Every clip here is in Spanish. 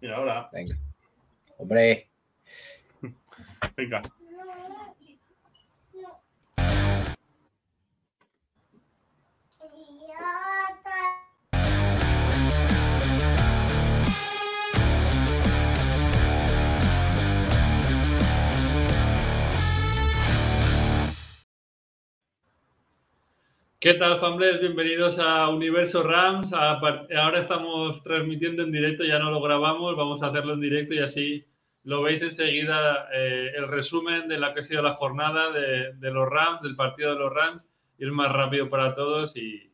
Mira, ahora. Venga. Hombre. Venga. ¿Qué tal, Fambles? Bienvenidos a Universo Rams. Ahora estamos transmitiendo en directo, ya no lo grabamos, vamos a hacerlo en directo y así lo veis enseguida eh, el resumen de la que ha sido la jornada de, los Rams, del partido de los Rams, y es más rápido para todos y,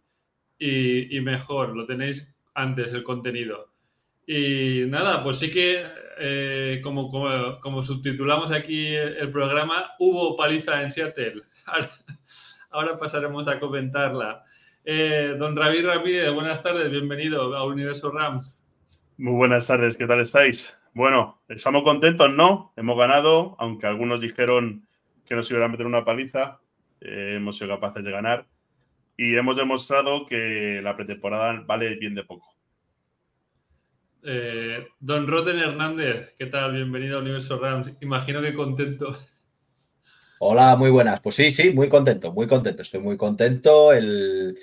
mejor, lo tenéis antes el contenido. Y nada, pues sí que, eh, como, como, subtitulamos aquí el programa, hubo paliza en Seattle. ahora pasaremos a comentarla. Eh, don David Ramírez, buenas tardes, bienvenido a Universo Rams. Muy buenas tardes, ¿qué tal estáis? Bueno, estamos contentos, ¿no? Hemos ganado, aunque algunos dijeron que nos iban a meter una paliza, eh, hemos sido capaces de ganar y hemos demostrado que la pretemporada vale bien de poco. Eh, don Roten Hernández, ¿qué tal? Bienvenido a Universo Rams. Imagino que contento Hola, muy buenas. Pues sí, sí, muy contento, muy contento. Estoy muy contento. El,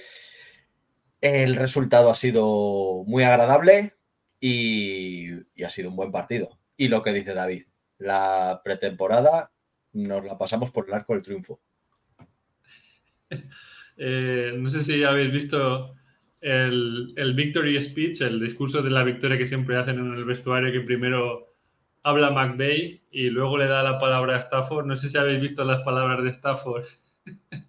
el resultado ha sido muy agradable y, ha sido un buen partido. Y lo que dice David, la pretemporada nos la pasamos por el arco del triunfo. Eh, no sé si habéis visto el, el, Victory Speech, el discurso de la victoria que siempre hacen en el vestuario, que primero habla McVeigh y luego le da la palabra a Stafford. No sé si habéis visto las palabras de Stafford.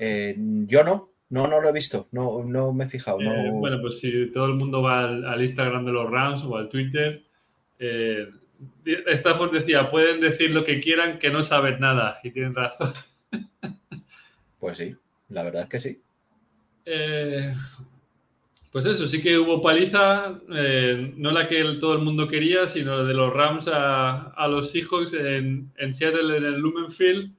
Eh, yo no, no, no lo he visto, no, no me he fijado. Eh, bueno, pues si todo el mundo va al, Instagram de los Rams o al Twitter, eh, Stafford decía, pueden decir lo que quieran que no saben nada y tienen razón. Pues sí, la verdad es que sí. Pues eso, sí que hubo paliza, eh, no la que todo el mundo quería, sino de los Rams a, los Seahawks en, en, Seattle, en el Lumenfield.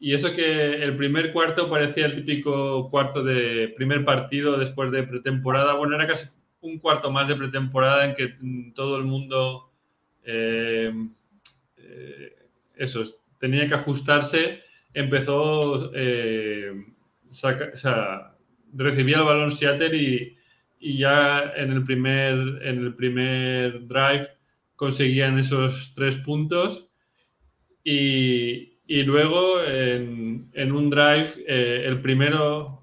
Y eso que el primer cuarto parecía el típico cuarto de primer partido después de pretemporada. Bueno, era casi un cuarto más de pretemporada en que todo el mundo, eh, eh, eso, tenía que ajustarse. Empezó, recibía el balón Seattle y y ya en el primer, en el primer drive conseguían esos tres puntos y, y luego en, en, un drive, eh, el primero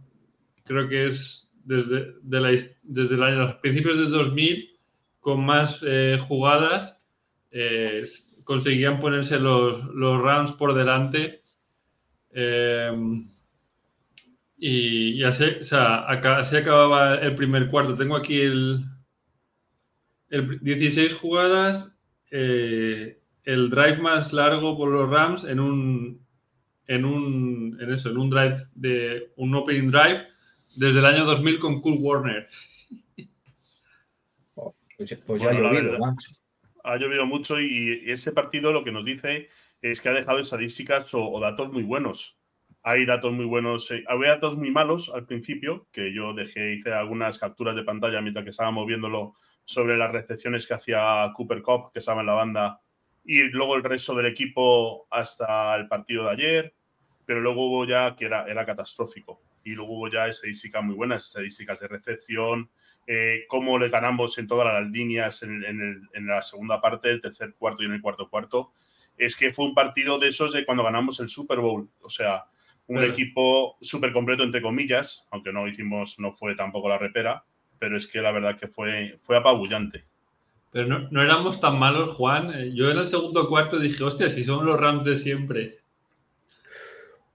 creo que es desde, de la, desde los principios de 2000 con más eh, jugadas eh, conseguían ponerse los, los rounds por delante. Y, así, o sea, así acababa el primer cuarto. Tengo aquí el, el 16 jugadas, eh, el drive más largo por los Rams en un en un en eso, en un drive de un opening drive desde el año 2000 con Cool Warner. Pues, pues, ya ha llovido, Ha llovido mucho y ese partido lo que nos dice es que ha dejado estadísticas o datos muy buenos hay datos muy buenos, eh, había datos muy malos al principio, que yo dejé, hice algunas capturas de pantalla mientras que estábamos viéndolo sobre las recepciones que hacía Cooper Cup, que estaba en la banda, y luego el resto del equipo hasta el partido de ayer, pero luego hubo ya que era, era catastrófico. Y luego hubo ya estadísticas muy buenas, estadísticas de recepción, eh, cómo le ganamos en todas las líneas en, en, la segunda parte, el tercer cuarto y en el cuarto cuarto. Es que fue un partido de esos de cuando ganamos el Super Bowl. O sea, un equipo súper completo, entre comillas, aunque no hicimos, no fue tampoco la repera, pero es que la verdad que fue, fue apabullante. Pero no, no éramos tan malos, Juan. Eh, yo en el segundo cuarto dije, hostia, si somos los Rams de siempre.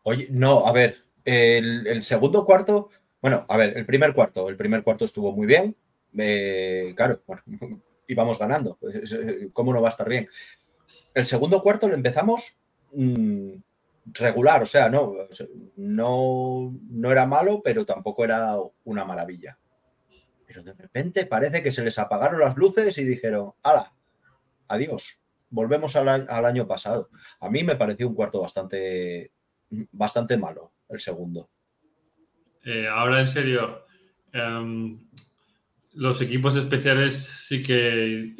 Oye, no, a ver, el, segundo cuarto, bueno, a ver, el primer cuarto, el primer cuarto estuvo muy bien. Eh, claro, bueno, íbamos ganando. ¿Cómo no va a estar bien? El segundo cuarto lo empezamos mm, regular, o sea, no, no, no era malo, pero tampoco era una maravilla. Pero de repente parece que se les apagaron las luces y dijeron, ¡hala! Adiós, volvemos al, año pasado. A mí me pareció un cuarto bastante, bastante malo, el segundo. Eh, ahora, en serio, em, los equipos especiales sí que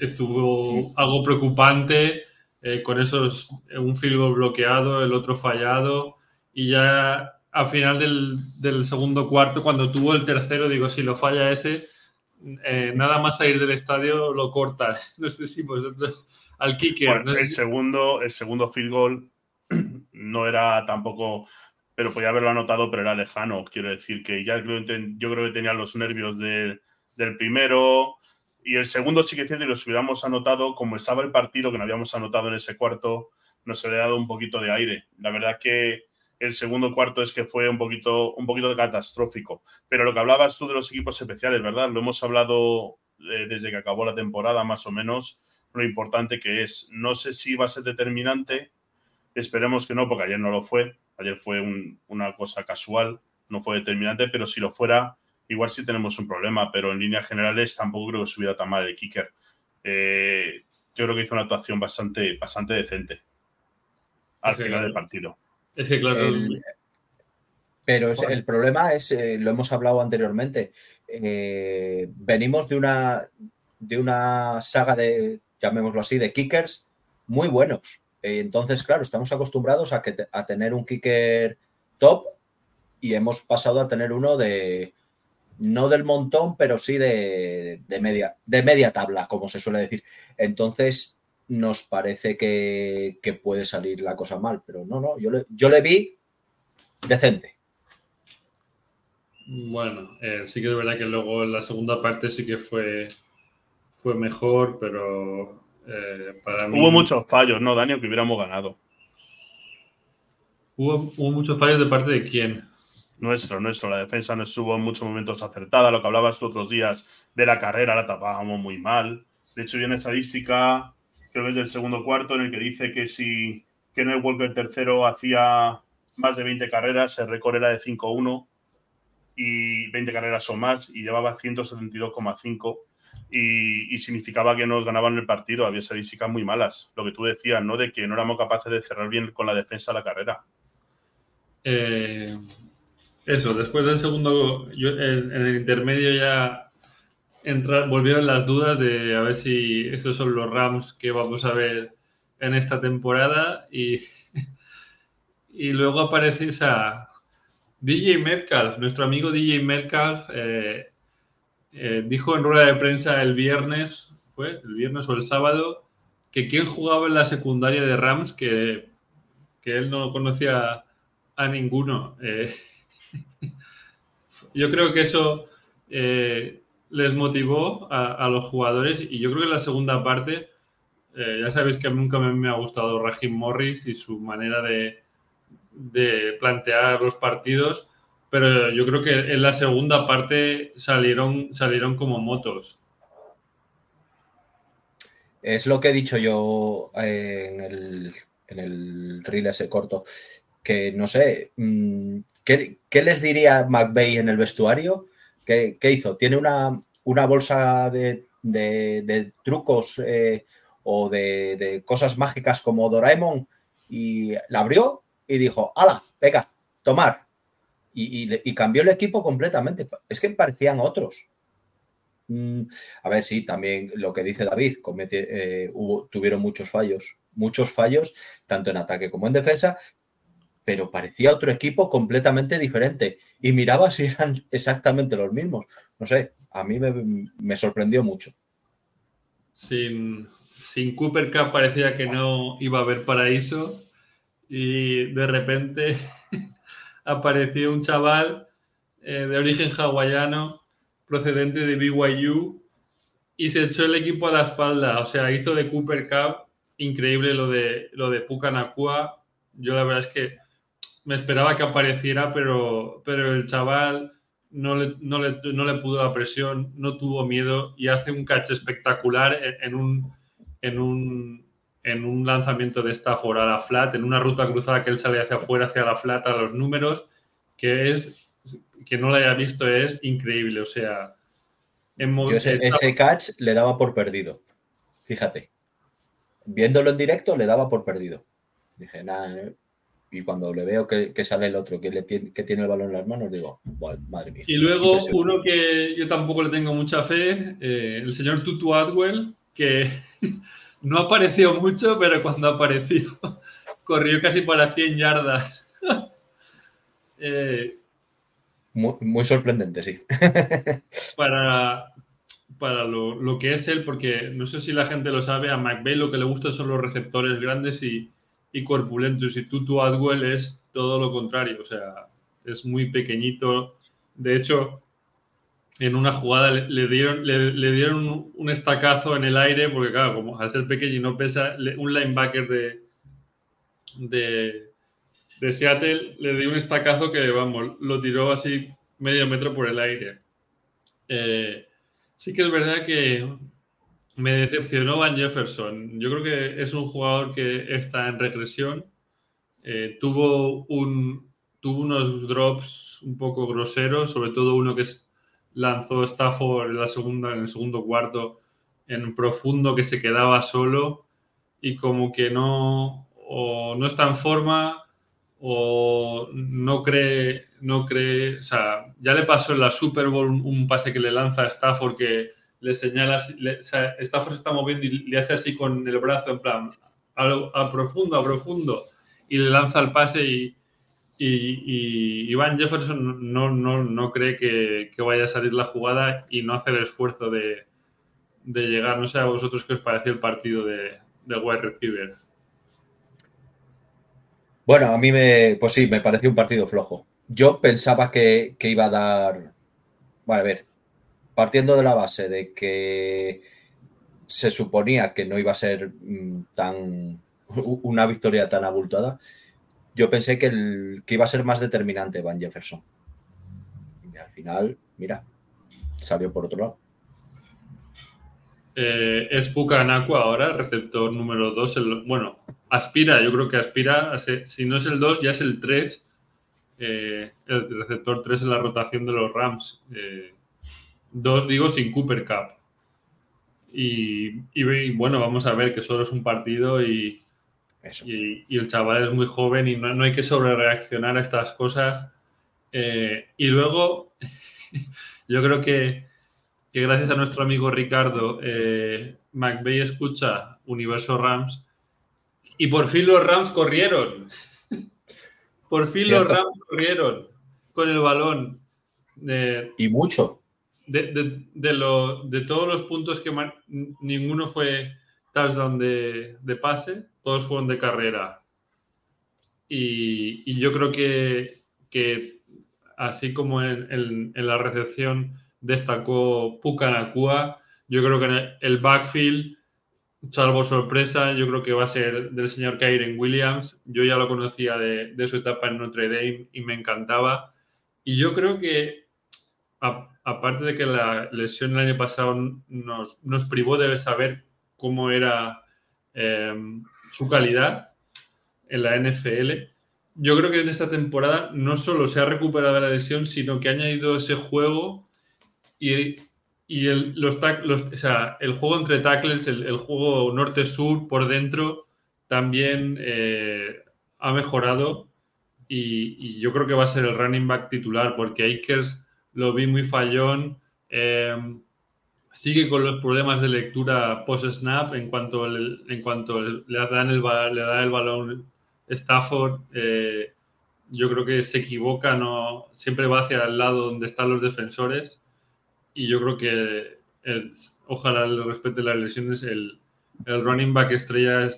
estuvo algo preocupante eh, con esos, un field goal bloqueado, el otro fallado y ya al final del, segundo cuarto, cuando tuvo el tercero, digo, si lo falla ese, eh, nada más salir del estadio lo corta. No sé si vosotros al kicker. el, segundo, el segundo field goal no era tampoco pero podía haberlo anotado, pero era lejano. Quiero decir que ya creo, yo creo que tenía los nervios del primero y el segundo sí que es cierto, y los hubiéramos anotado, como estaba el partido que no habíamos anotado en ese cuarto, nos habría dado un poquito de aire. La verdad que el segundo cuarto es que fue un poquito, un poquito catastrófico. Pero lo que hablabas tú de los equipos especiales, ¿verdad? Lo hemos hablado eh, desde que acabó la temporada, más o menos, lo importante que es. No sé si va a ser determinante, esperemos que no, porque ayer no lo fue, Ayer fue una cosa casual, no fue determinante, pero si lo fuera, igual sí tenemos un problema, pero en líneas generales tampoco creo que subiera tan mal el kicker. Eh, yo creo que hizo una actuación bastante, bastante decente al final del partido. Pero el problema es, eh, lo hemos hablado anteriormente, eh, venimos de una, de una saga de, llamémoslo así, de kickers muy buenos. Entonces, claro, estamos acostumbrados a, que, a tener un kicker top y hemos pasado a tener uno de, no del montón, pero sí de, media, de media tabla, como se suele decir. Entonces, nos parece que, puede salir la cosa mal, pero no, no, yo le, yo le vi decente. Bueno, eh, sí que es verdad que luego en la segunda parte sí que fue, fue mejor, pero eh, hubo muchos fallos, ¿no, Daniel? Que hubiéramos ganado. ¿Hubo, muchos fallos de parte de quién? Nuestro, nuestro. La defensa no estuvo en muchos momentos acertada. Lo que hablabas tú otros días de la carrera la tapábamos muy mal. De hecho, viene estadística, creo que es del segundo cuarto, en el que dice que si Kenneth Walker tercero hacía más de 20 carreras, el récord era de 5-1 y 20 carreras o más y llevaba 172,5 y, significaba que nos ganaban el partido. Había estadísticas muy malas. Lo que tú decías, ¿no? De que no éramos capaces de cerrar bien con la defensa la carrera. Eh, eso, después del segundo, en, el intermedio ya volvieron las dudas de a ver si estos son los Rams que vamos a ver en esta temporada y, y luego aparece DJ Metcalf, nuestro amigo DJ Metcalf, eh, eh, dijo en rueda de prensa el viernes, fue el viernes o el sábado, que quien jugaba en la secundaria de Rams, que, él no conocía a ninguno. Eh, yo creo que eso eh, les motivó a, los jugadores y yo creo que en la segunda parte, ya sabéis que nunca me, ha gustado Raheem Morris y su manera de, de plantear los partidos pero yo creo que en la segunda parte salieron, salieron como motos. Es lo que he dicho yo eh, en el, en el reel ese corto, que no sé, mm, ¿qué, les diría McVeigh en el vestuario? ¿Qué, hizo? ¿Tiene una, bolsa de, trucos eh, o de, cosas mágicas como Doraemon y la abrió y dijo, ¡hala! Venga, tomar, y, cambió el equipo completamente. Es que parecían otros. Mm, a ver, sí, también lo que dice David, eh, hubo, tuvieron muchos fallos, muchos fallos, tanto en ataque como en defensa, pero parecía otro equipo completamente diferente. Y miraba si eran exactamente los mismos. No sé, a mí me, sorprendió mucho. Sin, sin Cooper Cup parecía que no iba a haber paraíso y de repente apareció un chaval eh, de origen hawaiano procedente de BYU y se echó el equipo a la espalda. O sea, hizo de Cooper Cup increíble lo de, lo de Pucanacua. Yo la verdad es que me esperaba que apareciera, pero, pero el chaval no le, no, le, pudo la presión, no tuvo miedo y hace un catch espectacular en, un, en, un, en un lanzamiento de Stafford a la flat, en una ruta cruzada que él sale hacia afuera, hacia la flat, a los números, que es que no lo haya visto es increíble. O sea, ese, catch le daba por perdido. Fíjate. Viéndolo en directo le daba por perdido. Dije, nada, y cuando le veo que, sale el otro que, le tiene, que tiene el balón en las manos, digo, madre mía. Y luego uno que yo tampoco le tengo mucha fe, eh, el señor Tutu Atwell, que no apareció mucho, pero cuando apareció corrió casi para 100 yardas. Eh, muy, sorprendente, sí. para para lo, que es él, porque no sé si la gente lo sabe, a McVeigh lo que le gusta son los receptores grandes y, y corpulentos, y Tutu Adwell es todo lo contrario, o sea, es muy pequeñito. De hecho, en una jugada le, dieron, le, dieron un, estacazo en el aire, porque claro, como al ser pequeño y no pesa, un linebacker de, de, Seattle le dio un estacazo que, vamos, lo tiró así medio metro por el aire. Eh, sí que es verdad que me decepcionó Van Jefferson. Yo creo que es un jugador que está en regresión. Eh, tuvo, un, tuvo unos drops un poco groseros, sobre todo uno que lanzó Stafford en, la segunda, en el segundo cuarto en profundo que se quedaba solo y como que no, o no está en forma o no cree, no cree, o sea, ya le pasó en la Super Bowl un, pase que le lanza a Stafford que le señala, o sea, se está moviendo y le hace así con el brazo en plan, a, profundo, a profundo, y le lanza el pase y, y, Iván Jefferson no, no, no cree que, vaya a salir la jugada y no hace el esfuerzo de, llegar. No sé a vosotros qué os pareció el partido de, de wide receiver. Bueno, a mí me, pues sí, me pareció un partido flojo. Yo pensaba que, que iba a dar, bueno, a ver, partiendo de la base de que se suponía que no iba a ser mm, tan una victoria tan abultada, yo pensé que, el, que iba a ser más determinante Van Jefferson. Y al final, mira, salió por otro lado. Eh, es Pucanacua ahora, receptor número 2. Bueno, aspira, yo creo que aspira, si no es el 2, ya es el 3. Eh, el receptor 3 en la rotación de los Rams. Eh, dos, digo, sin Cooper Cup. Y, bueno, vamos a ver que solo es un partido y, y, el chaval es muy joven y no, hay que sobrereaccionar a estas cosas. Eh, y luego, yo creo que, que, gracias a nuestro amigo Ricardo, eh, McVeigh escucha Universo Rams y por fin los Rams corrieron. por fin los Rams corrieron con el balón. y mucho de, de, todos los puntos que ninguno fue touchdown de, de pase, todos fueron de carrera. Y, yo creo que, que así como en, la recepción destacó Pucanacua, yo creo que el backfield, salvo sorpresa, yo creo que va a ser del señor Kyren Williams. Yo ya lo conocía de, de su etapa en Notre Dame y me encantaba. Y yo creo que aparte de que la lesión el año pasado nos, privó de saber cómo era em, su calidad en la NFL, yo creo que en esta temporada no solo se ha recuperado la lesión, sino que ha añadido ese juego y, el juego entre tackles, el, juego norte-sur por dentro, también eh, ha mejorado y, y, yo creo que va a ser el running back titular porque Akers lo vi muy fallón. Eh, sigue con los problemas de lectura post-snap en cuanto, en cuanto le, dan el, le da el balón Stafford. Eh, yo creo que se equivoca, no, siempre va hacia el lado donde están los defensores. Y yo creo que ojalá le respete las lesiones. El, el running back estrella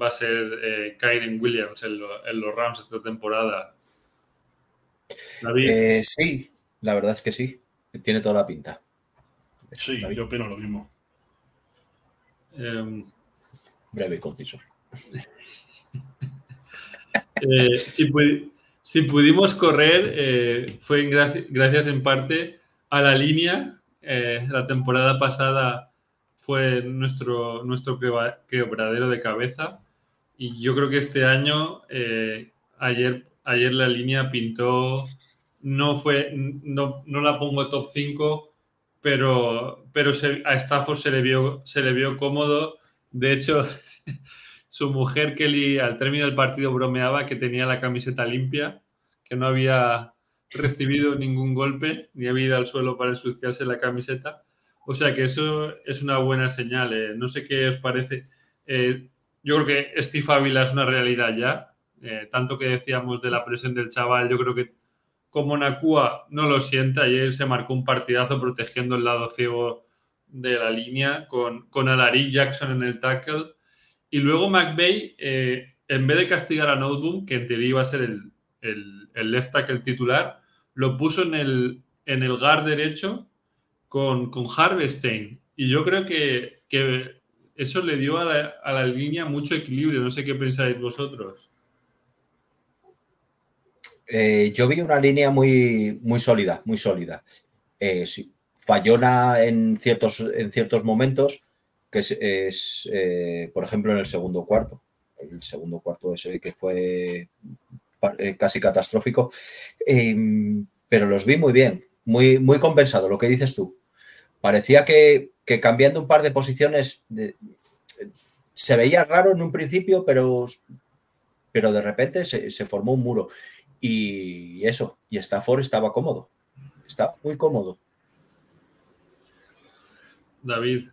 va a ser eh, Kyren Williams en, los Rams esta temporada. Eh, sí, la verdad es que sí, tiene toda la pinta. Sí, yo opino lo mismo. Em, Breve y conciso. Eh, si, pudimos correr, eh, fue gracias en parte a la línea. Eh, la temporada pasada fue nuestro, nuestro quebradero de cabeza. Y yo creo que este año, ayer, ayer la línea pintó no fue, no, no la pongo top 5, pero, pero a Stafford se le, vio, se le vio cómodo. De hecho, su mujer Kelly al término del partido bromeaba que tenía la camiseta limpia, que no había recibido ningún golpe ni había ido al suelo para ensuciarse la camiseta. O sea que eso es una buena señal. Eh. No sé qué os parece. Eh, yo creo que Steve Ávila es una realidad ya. Eh, tanto que decíamos de la presión del chaval, yo creo que como Nakua no lo sienta, él se marcó un partidazo protegiendo el lado ciego de la línea con, con Alaric Jackson en el tackle. Y luego McVeigh, en vez de castigar a Noteboom, que en teoría iba a ser el, el, left tackle titular, lo puso en el, en el guard derecho con, con Harvestein. Y yo creo que, eso le dio a la, línea mucho equilibrio. No sé qué pensáis vosotros. Eh, yo vi una línea muy, muy sólida, muy sólida. Eh, fallona en ciertos, en ciertos momentos, que es, eh, por ejemplo, en el segundo cuarto. El segundo cuarto ese que fue casi catastrófico, em, pero los vi muy bien, muy, muy compensado, lo que dices tú. Parecía que, cambiando un par de posiciones se veía raro en un principio, pero, pero de repente se, formó un muro. Y eso, y Stafford estaba cómodo, estaba muy cómodo. David.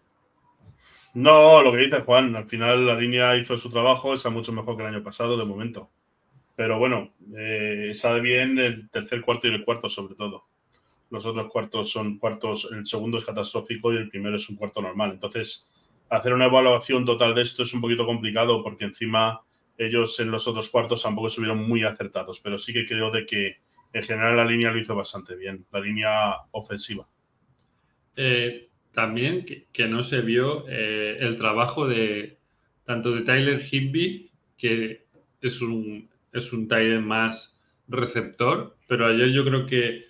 No, lo que dice Juan, al final la línea hizo su trabajo, está mucho mejor que el año pasado de momento. Pero bueno, eh, sabe bien el tercer cuarto y el cuarto sobre todo. Los otros cuartos son cuartos, el segundo es catastrófico y el primero es un cuarto normal. Entonces, hacer una evaluación total de esto es un poquito complicado porque encima ellos en los otros cuartos tampoco estuvieron muy acertados, pero sí que creo de que en general la línea lo hizo bastante bien, la línea ofensiva. Eh, también que, no se vio eh, el trabajo de tanto de Tyler Higby, que es un es un tight más receptor, pero ayer yo creo que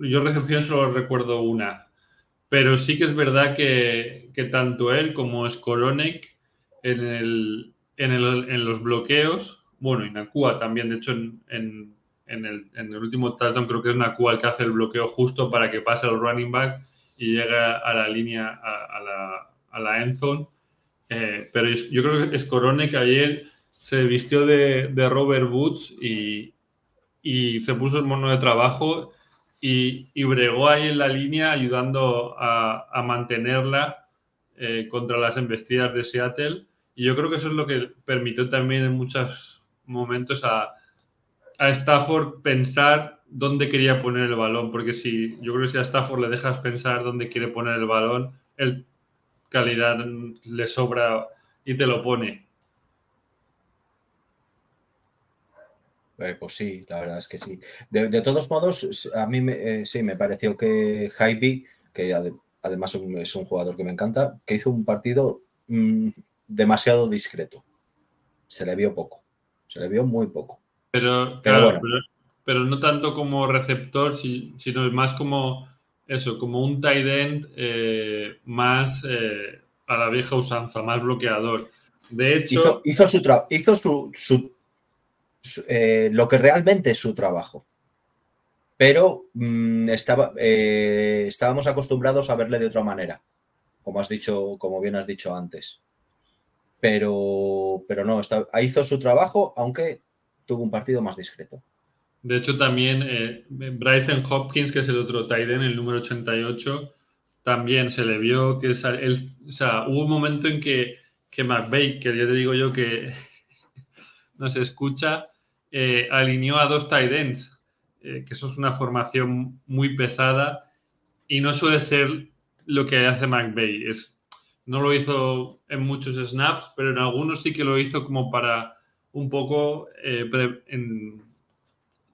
yo recepción solo recuerdo una, pero sí que es verdad que, tanto él como Skoronek en, el, en, el, en, los bloqueos, bueno, y Nakua también, de hecho en, el, en, el, último touchdown creo que es Nakua el que hace el bloqueo justo para que pase el running back y llegue a la línea, a, la, a la end zone. Eh, pero yo creo que Skoronek ayer se vistió de, Robert Woods y, se puso el mono de trabajo y, bregó ahí en la línea ayudando a, mantenerla eh, contra las embestidas de Seattle. Y yo creo que eso es lo que permitió también en muchos momentos a, a Stafford pensar dónde quería poner el balón, porque si yo creo que si a Stafford le dejas pensar dónde quiere poner el balón, el calidad le sobra y te lo pone. Eh, pues sí, la verdad es que sí. De, todos modos, a mí me, eh, sí me pareció que Jaime, que además es un jugador que me encanta, que hizo un partido mm, demasiado discreto. Se le vio poco, se le vio muy poco. Pero, claro, pero, no tanto como receptor, sino más como eso, como un tight end eh, más a la vieja usanza, más bloqueador. De hecho, hizo, su, hizo su eh, lo que realmente es su trabajo. Pero mm, estaba, eh, estábamos acostumbrados a verle de otra manera, como has dicho, como bien has dicho antes. Pero, pero no, hizo su trabajo, aunque tuvo un partido más discreto. De hecho, también eh, Bryson Hopkins, que es el otro Tyden, el número 88, también se le vio que él, o sea, hubo un momento en que, que McVeigh, que ya te digo yo que no se escucha, eh, alineó a dos tight ends, eh, que eso es una formación muy pesada y no suele ser lo que hace McVeigh. No lo hizo en muchos snaps, pero en algunos sí que lo hizo como para un poco eh,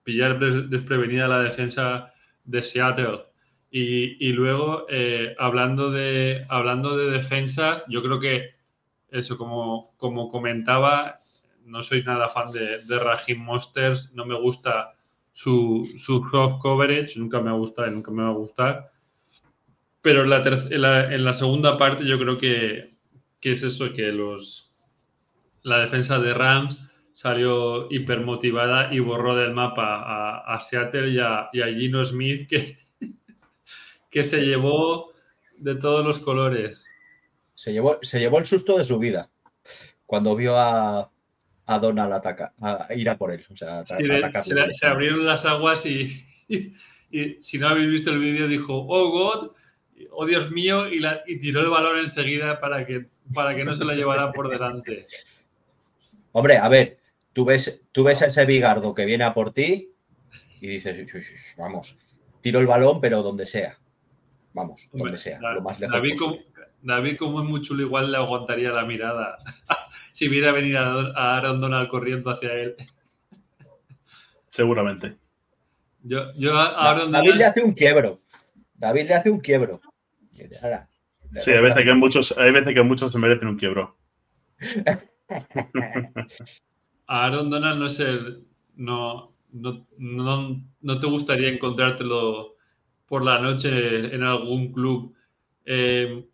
pillar desprevenida la defensa de Seattle. Y, luego, hablando, de, hablando de defensas, yo creo que eso, como, como comentaba, no soy nada fan de, de Raheem Monsters, no me gusta su, su soft coverage, nunca me ha gustado y nunca me va a gustar. Pero en la, en la, segunda parte yo creo que, es eso, que los, la defensa de Rams salió hipermotivada y borró del mapa a, Seattle y a, Gino Smith, que, que se llevó de todos los colores. Se llevó, se llevó el susto de su vida cuando vio a, a Donald ataca, a ir a por él. O sea, sí, se, se, abrieron las aguas y, y, si no habéis visto el vídeo dijo, oh God, oh Dios mío, y, la, y tiró el balón enseguida para que, para que no se lo llevara por delante. Hombre, a ver, tú ves, tú ves a ese bigardo que viene a por ti y dices, vamos, tiro el balón, pero donde sea. Vamos, donde sea, lo más lejos. David, como, David, como es muy chulo, igual le aguantaría la mirada si viera venir a, a Aaron Donald corriendo hacia él. Seguramente. Yo, yo Aaron David le hace un quiebro. David le hace un quiebro. Sí, hay veces, que muchos, hay veces que muchos se merecen un quiebro. Aaron Donald no es el. No, no, no, te gustaría encontrártelo por la noche en algún club. Eh,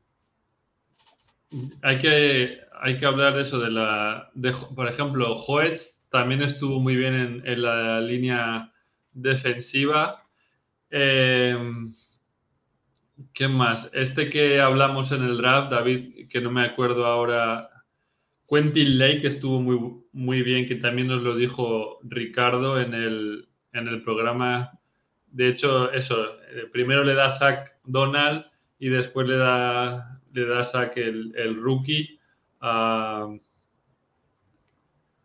hay, que, hay que hablar de eso, de la. por ejemplo, Hoetz también estuvo muy bien en, la línea defensiva. Eh, ¿Qué más? Este que hablamos en el draft, David, que no me acuerdo ahora. Quentin Lake estuvo muy, muy bien, que también nos lo dijo Ricardo en el, en el programa. De hecho, eso, eh, primero le da sack Donald y después le da, le da sack el, rookie a,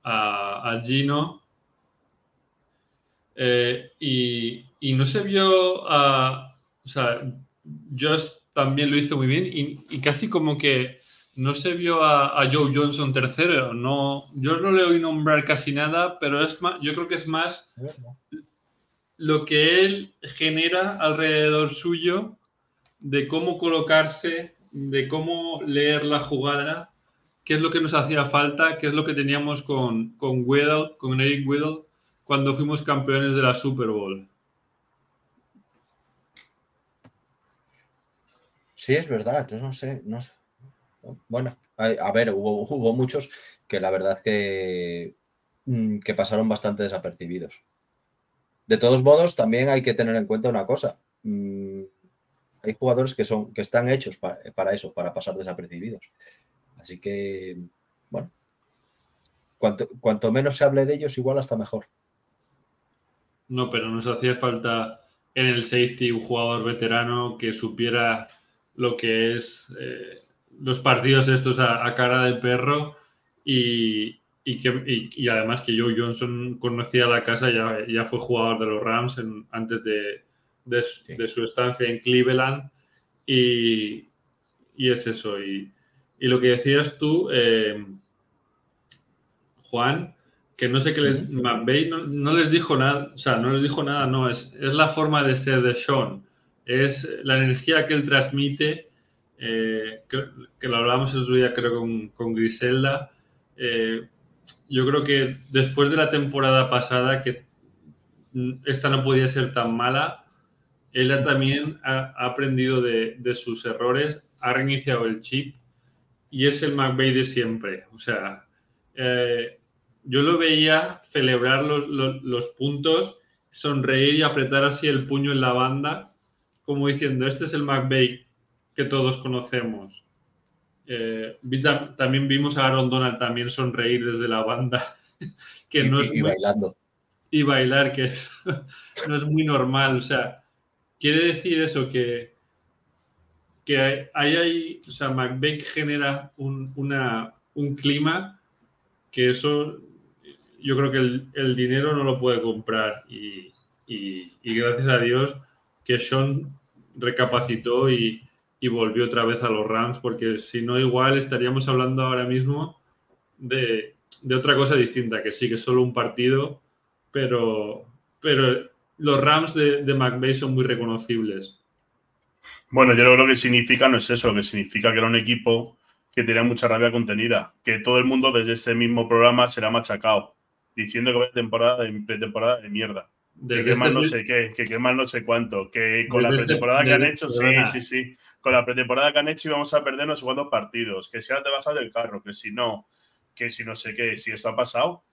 a, Gino. Eh, y, y, no se vio a. O sea, Josh también lo hizo muy bien y, casi como que no se vio a, Joe Johnson tercero. No, yo no le oí nombrar casi nada, pero es más, yo creo que es más lo que él genera alrededor suyo de cómo colocarse, de cómo leer la jugada, qué es lo que nos hacía falta, qué es lo que teníamos con, con Weddle, con Eric Weddle, cuando fuimos campeones de la Super Bowl. Sí, es verdad, yo no sé. No Bueno, a, ver, hubo, muchos que la verdad que, mm, que pasaron bastante desapercibidos. De todos modos, también hay que tener en cuenta una cosa. Mm, hay jugadores que, son, que están hechos para, eso, para pasar desapercibidos. Así que, bueno, cuanto, cuanto menos se hable de ellos, igual hasta mejor. No, pero nos hacía falta en el safety un jugador veterano que supiera lo que es eh, los partidos estos a, cara de perro y, que, y, además que Joe Johnson conocía la casa, ya, ya fue jugador de los Rams antes de, de, su estancia en Cleveland y, y es eso. Y, lo que decías tú, eh, Juan, que no sé qué les... McVeigh no, les dijo nada, o sea, no les dijo nada, no, es, es la forma de ser de Sean es la energía que él transmite, eh, que, lo hablábamos el otro día creo con, Griselda. Eh, yo creo que después de la temporada pasada, que esta no podía ser tan mala, él también ha, aprendido de, sus errores, ha reiniciado el chip y es el McVeigh de siempre. O sea, eh, yo lo veía celebrar los, los puntos, sonreír y apretar así el puño en la banda como diciendo, este es el McVeigh que todos conocemos. Eh, también vimos a Aaron Donald también sonreír desde la banda, que no es y, bailando. Y bailar, que no es muy normal. O sea, quiere decir eso, que, que hay, hay, o sea, McVeigh genera un, una, un clima que eso yo creo que el, dinero no lo puede comprar y gracias a Dios que Sean recapacitó y, volvió otra vez a los Rams, porque si no, igual estaríamos hablando ahora mismo de, otra cosa distinta, que sí que es solo un partido, pero, pero los Rams de, de son muy reconocibles. Bueno, yo creo que lo que significa no es eso, que significa que era un equipo que tenía mucha rabia contenida, que todo el mundo desde ese mismo programa será machacado, diciendo que va temporada de pretemporada de mierda que qué mal no sé qué, que qué mal no sé cuánto, que con la pretemporada que han hecho, sí, sí, sí, con la pretemporada que han hecho íbamos a perder no sé cuántos partidos, que si ahora te bajas del carro, que si no, que si no sé qué, si esto ha pasado.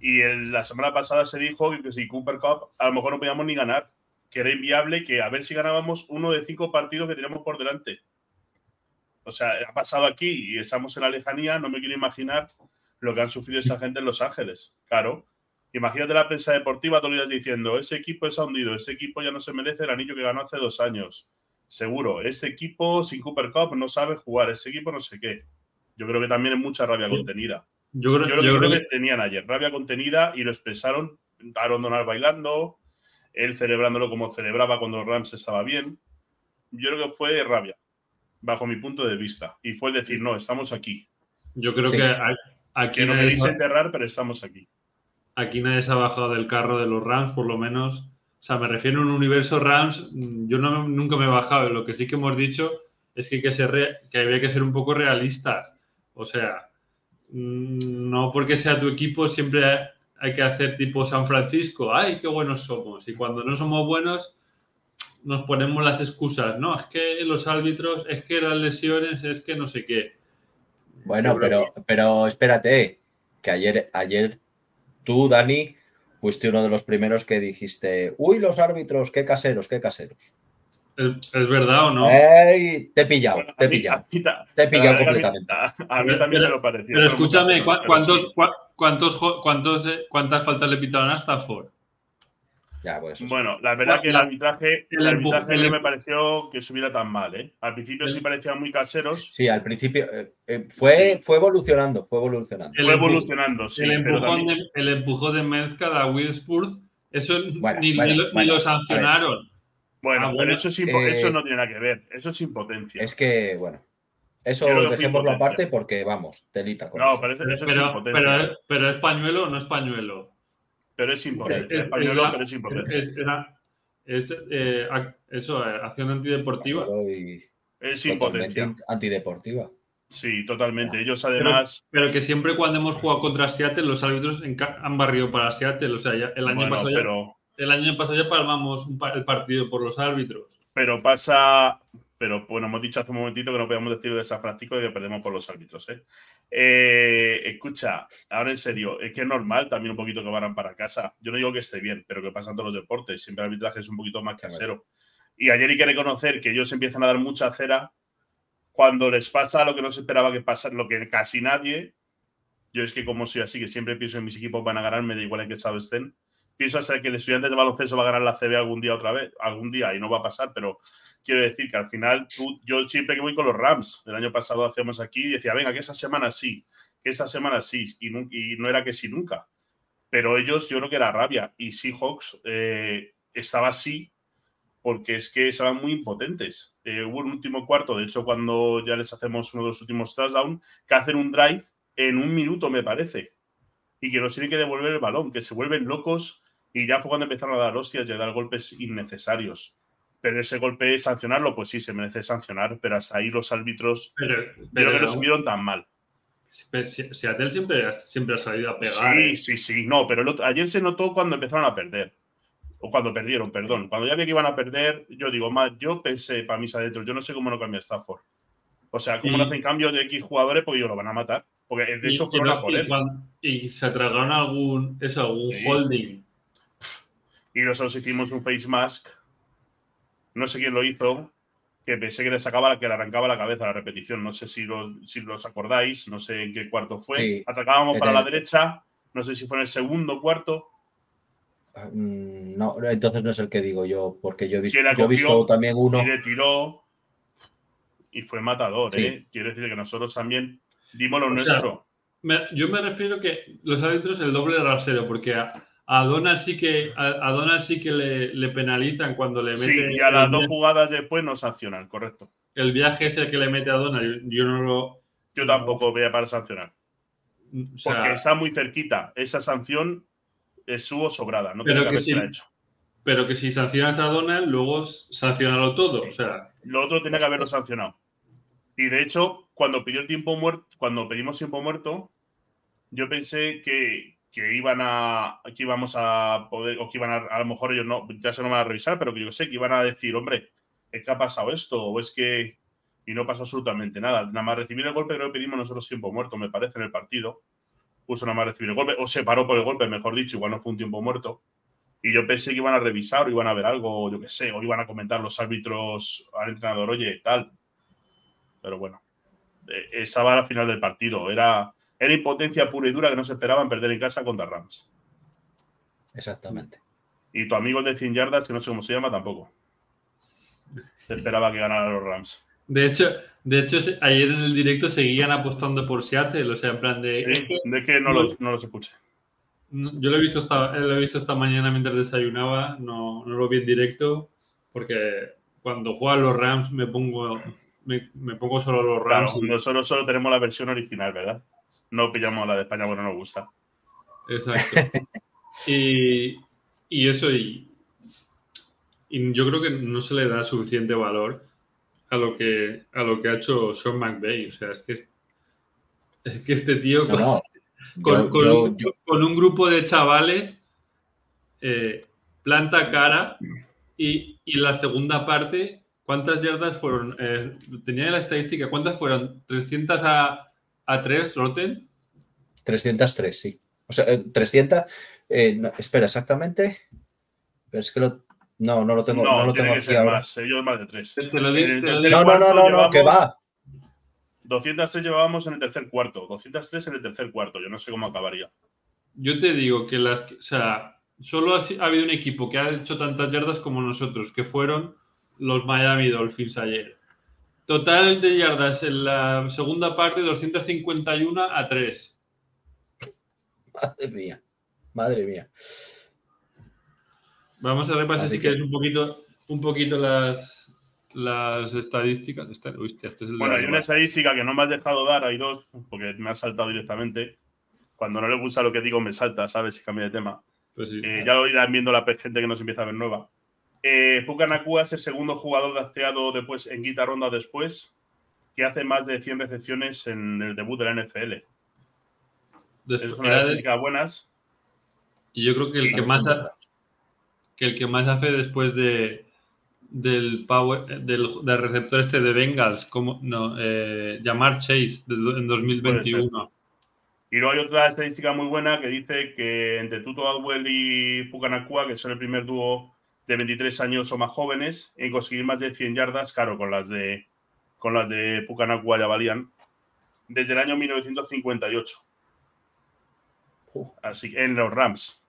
Y la semana pasada se dijo que, si Cooper Cup a lo mejor no podíamos ni ganar, que era inviable, que a ver si ganábamos uno de cinco partidos que teníamos por delante. O sea, ha pasado aquí y estamos en la lejanía, no me quiero imaginar lo que han sufrido esa gente en Los Ángeles. Claro. Imagínate la prensa deportiva todos los días diciendo, ese equipo es hundido, ese equipo ya no se merece el anillo que ganó hace dos años. Seguro, ese equipo sin Cooper Cup no sabe jugar, ese equipo no sé qué. Yo creo que también es mucha rabia contenida. Yo creo, yo creo que, tenían ayer rabia contenida y lo expresaron Aaron Donald bailando, él celebrándolo como celebraba cuando Rams estaba bien. Yo creo que fue rabia, bajo mi punto de vista. Y fue el decir, no, estamos aquí. Yo creo que aquí. Que no queréis enterrar, pero estamos aquí. Aquí nadie se ha bajado del carro de los Rams, por lo menos. O sea, me refiero a un universo Rams. Yo no, nunca me he bajado. Lo que sí que hemos dicho es que, hay que, ser que había que ser un poco realistas. O sea, mm, no porque sea tu equipo siempre hay que hacer tipo San Francisco, ay, qué buenos somos. Y cuando no somos buenos, nos ponemos las excusas, no, es que los árbitros, es que las lesiones, es que no sé qué. Bueno, pero, pero espérate, que ayer, ayer tú, Dani, fuiste uno de los primeros que dijiste, uy, los árbitros, qué caseros, qué caseros. ¿Es, verdad o no? te he pillado, te he pillado. te he pillado completamente. A mí, también me lo pareció. Pero escúchame, ¿cuántos, ¿cuántos, cuántos, ¿cuántas faltas le pitaron a Stafford? Ya, pues bueno, la verdad que el arbitraje, el, arbitraje no me pareció que subiera tan mal. ¿eh? Al principio sí parecían muy caseros. Sí, al principio eh, eh, fue, fue evolucionando, fue evolucionando. Fue evolucionando, sí. El empujón, de, el empujón de a Will eso ni, lo, sancionaron. Bueno, ah, pero eso, eso no tiene nada que ver. Eso es impotencia. Es que, bueno. Eso dejémoslo aparte porque, vamos, telita con no, eso. Pero, eso es impotencia. Pero, es pañuelo o no es pañuelo. Pero es impotencia. Es, pero es. Es, eh, eso, eh, acción antideportiva. es impotencia. Antideportiva. Sí, totalmente. Ellos además. Pero, que siempre cuando hemos jugado contra Seattle, los árbitros han barrido para Seattle. O sea, el año pasado. Pero, el año pasado ya palmamos el partido por los árbitros. Pero pasa, pero bueno, hemos dicho hace un momentito que no podemos decir de esa práctica y que perdemos por los árbitros. ¿eh? ¿eh? escucha, ahora en serio, es que es normal también un poquito que varan para casa. Yo no digo que esté bien, pero que pasan todos los deportes. Siempre el arbitraje es un poquito más casero. Y ayer hay que reconocer que ellos empiezan a dar mucha cera cuando les pasa lo que no se esperaba que pasara, lo que casi nadie. Yo es que como soy así, que siempre pienso en mis equipos van a ganar, me da igual en qué estado estén pienso ser que el estudiante de baloncesto va a ganar la CB algún día otra vez, algún día, y no va a pasar, pero quiero decir que al final tú, yo siempre que voy con los Rams, el año pasado hacíamos aquí y decía, venga, que esa semana sí, que esa semana sí, y no, y no era que sí nunca. Pero ellos, yo creo que era rabia, y Seahawks eh, estaba así porque es que estaban muy impotentes. Eh, hubo un último cuarto, de hecho, cuando ya les hacemos uno de los últimos touchdowns, que hacen un drive en un minuto, me parece, y que nos tienen que devolver el balón, que se vuelven locos y ya fue cuando empezaron a dar hostias y a dar golpes innecesarios. Pero ese golpe, sancionarlo, pues sí, se merece sancionar, pero hasta ahí los árbitros pero, pero, que lo subieron tan mal. Seattle siempre, siempre ha salido a pegar. Sí, ¿eh? sí, sí. No, pero ayer se notó cuando empezaron a perder. O cuando perdieron, perdón. Cuando ya vi que iban a perder, yo digo, más, yo pensé para mis adentros, yo no sé cómo no cambia Stafford. O sea, cómo no hacen cambio de X jugadores, porque ellos lo van a matar. Porque de hecho fueron a por él. Y, se tragaron algún, eso, algún holding y nosotros hicimos un face mask. No sé quién lo hizo, que pensé que le sacaba, que le arrancaba la cabeza a la repetición. No sé si los, si los acordáis, no sé en qué cuarto fue. Atacábamos para la derecha, no sé si fue en el segundo cuarto. Ah, mm, no, entonces no es el que digo yo, porque yo he visto, yo he visto también uno. Y le tiró y fue matador, ¿eh? Quiero decir que nosotros también dimos lo nuestro. yo me refiero que los árbitros el doble rasero, porque a Donald sí que, a, sí que le, penalizan cuando le mete. Sí, y a las dos jugadas después no sancionan, correcto. El viaje es el que le mete a Donald. Yo no lo. Yo tampoco voy a para sancionar. porque está muy cerquita. Esa sanción es su sobrada, no tiene que haberse hecho. Pero que si sancionas a Donald, luego sancionarlo todo. O sea, lo otro tiene que haberlo sancionado. Y de hecho, cuando pidió el tiempo muerto, cuando pedimos tiempo muerto, yo pensé que, que iban a que íbamos a poder o que iban a a lo mejor ellos no ya se no van a revisar pero que yo sé que iban a decir hombre es que ha pasado esto o es que y no pasó absolutamente nada. Nada más recibir el golpe creo que pedimos nosotros tiempo muerto me parece en el partido. Puso nada más recibir el golpe o se paró por el golpe mejor dicho igual no fue un tiempo muerto. Y yo pensé que iban a revisar o iban a ver algo yo qué sé o iban a comentar los árbitros al entrenador oye tal pero bueno eh, estaba al final del partido era era impotencia pura y dura que no se esperaban perder en casa contra Rams. Exactamente. Y tu amigo de 100 yardas, que no sé cómo se llama tampoco. Se esperaba que ganaran los Rams. De hecho, de hecho, ayer en el directo seguían apostando por Seattle, o sea, en plan de. Sí, es que de que no, no- los, no los escuché. no- yo lo he visto esta, lo he visto esta mañana mientras desayunaba, no, no lo vi en directo, porque cuando juegan los Rams me pongo, me, me pongo solo los Rams. Claro, y- nosotros solo tenemos la versión original, ¿verdad? No pillamos la de España, bueno, nos gusta. Exacto. y, y eso, y, y yo creo que no se le da suficiente valor a lo que, a lo que ha hecho Sean McVay. O sea, es que, es, es que este tío No, con, no. con- Yo- con yo- un, yo- con un grupo de chavales eh, planta cara y, y la segunda parte, ¿cuántas yardas fueron? Eh, tenía la estadística, ¿cuántas fueron? ¿300 a, a 3, Rotten? 303, sí. O sea, eh, 300. eh, no, espera, exactamente. Pero es que lo, no, no lo tengo, no, No, lo tengo aquí ser ahora. más. Ellos más de tres. Te, te lo di- En el te lo tercer di- No, no, no, no, no, que va. 203 llevábamos en el tercer cuarto. 203 en el tercer cuarto. Yo no sé cómo acabaría. Yo te digo que las, o sea, solo ha, ha habido un equipo que ha hecho tantas yardas como nosotros, que fueron los Miami Dolphins ayer. Total de yardas en la segunda parte, 251 a 3. Madre mía. Madre mía. Vamos a repasar Así si que- quieres un poquito, un poquito las, las estadísticas. Hostia, este es el de Bueno, la hay una estadística que no me has dejado dar. Hay dos, porque me has saltado directamente. Cuando no le gusta lo que digo, me salta, ¿sabes? Si cambia de tema. Pues sí. Eh, ya lo irán viendo la gente que nos empieza a ver nueva. Eh, Puka Nakua es el segundo jugador drafteado después, en quinta ronda después, que hace más de 100 recepciones en el debut de la NFL. Después- era las de- estadísticas buenas. y yo creo que el que más ha- que el que más hace después de del power del, del receptor este de Bengals, como no, eh, llamar Chase de en 2021. Y luego hay otra estadística muy buena que dice que entre Tuto Atwell y Puka Nakua, que son el primer dúo de 23 años o más jóvenes, en conseguir más de 100 yardas, claro, con las de con las de Puka Nakua ya valían, desde el año 1958. Uh. Así que en los Rams.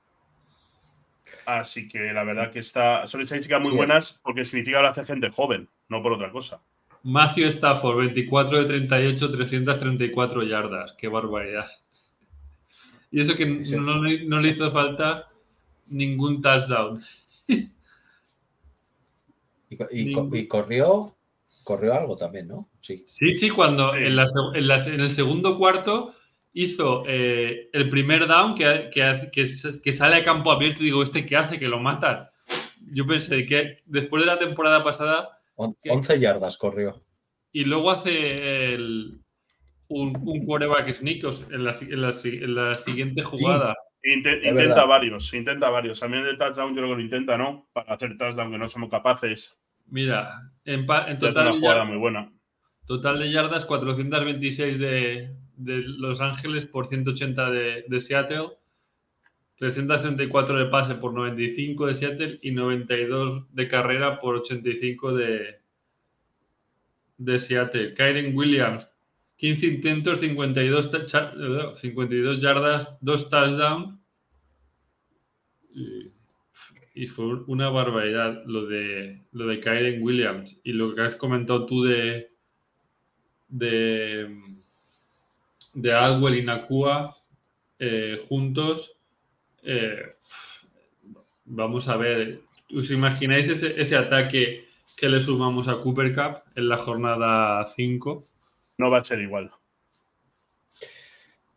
Así que la verdad que está, son estadísticas muy Sí. buenas porque significa que lo hace gente joven, no por otra cosa. Matthew Stafford, 24 de 38, 334 yardas. Qué barbaridad. Y eso que Sí. no, le- no le hizo falta ningún touchdown. Y, corrió, corrió algo también, ¿no? Sí. Sí, sí, cuando Sí. En, la seg- en la- en el segundo cuarto hizo eh, el primer down que, que, que, que sale a campo abierto y digo, ¿este qué hace? Que lo matan. Yo pensé que después de la temporada pasada On- ¿Qué? 11 yardas corrió. y luego hace el- un, un quarterback sneak en la, en la si- en la siguiente jugada. Intenta verdad. varios, intenta varios. También el touchdown yo creo que lo intenta, ¿no? Para hacer touchdown que no somos capaces. Mira, en, en total, una de jugada yardas, muy buena. total de yardas, 426 de, de Los Ángeles por 180 de, de Seattle, 334 de pase por 95 de Seattle y 92 de carrera por 85 de, de Seattle. Kyren Williams, 15 intentos, 52, tacha- eh, 52 yardas, 2 touchdowns. Y, y fue una barbaridad lo de, lo de Kyren Williams. Y lo que has comentado tú de, de, de Adwell y Nakua eh, juntos. eh, vamos a ver, ¿os imagináis ese, ese ataque que le sumamos a Cooper Cup en la jornada 5? No va a ser igual.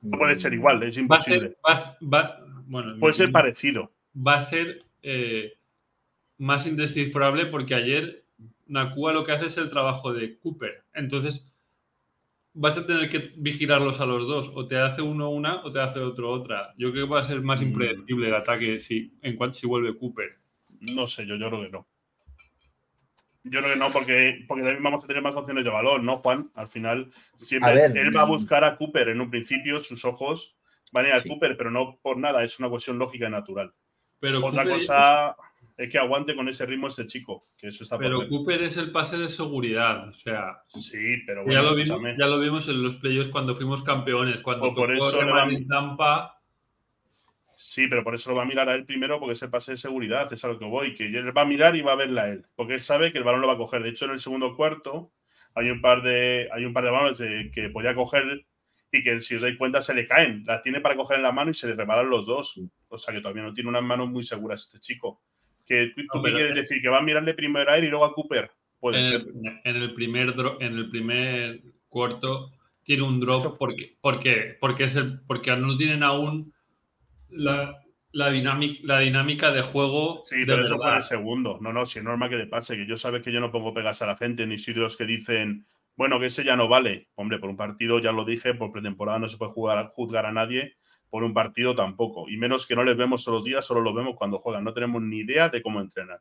No puede ser igual, es Va a ser, imposible. va, va- bueno, Puede ser parecido. va a ser eh, más indescifrable porque ayer Nakua lo que hace es el trabajo de Cooper. Entonces vas a tener que vigilarlos a los dos. O te hace uno una o te hace otro otra. Yo creo que va a ser más Mm. impredecible el ataque si, en cuanto si vuelve Cooper. No sé, yo, yo creo que no. Yo creo que no, porque, porque también vamos a tener más opciones de valor, ¿no, Juan? Al final, siempre ver, él va a mm. buscar a Cooper en un principio, sus ojos van a ir a Sí. Cooper, pero no por nada, es una cuestión lógica y natural. Pero Otra Cooper- cosa es que aguante con ese ritmo este chico, que eso está Pero Cooper es el pase de seguridad, o sea. Sí, pero bueno, ya, lo vimos, ya lo vimos en los playoffs cuando fuimos campeones, cuando por eso en Tampa. Sí, pero por eso lo va a mirar a él primero, porque es el pase de seguridad, es a lo que voy, que él va a mirar y va a verla a él, porque él sabe que el balón lo va a coger. De hecho, en el segundo cuarto hay un par de, hay un par de balones que podía coger y que si os dais cuenta se le caen. La tiene para coger en la mano y se le reparan los dos. O sea que todavía no tiene unas manos muy seguras este chico. ¿Qué, ¿Tú qué quieres decir? ¿Que va a mirarle primero a él y luego a Cooper? Puede en ser. El, en, el primer en el primer cuarto tiene un drop porque, porque, porque, es el, porque no tienen aún la, la, dinámica, la dinámica de juego. Sí, pero eso para el segundo. No, no, si es normal que le pase, que yo sabes que yo no pongo pegas a la gente, ni soy de los que dicen, bueno, que ese ya no vale. Hombre, por un partido, ya lo dije, por pretemporada no se puede jugar, juzgar a nadie, por un partido tampoco. Y menos que no les vemos todos los días, solo los vemos cuando juegan. No tenemos ni idea de cómo entrenar.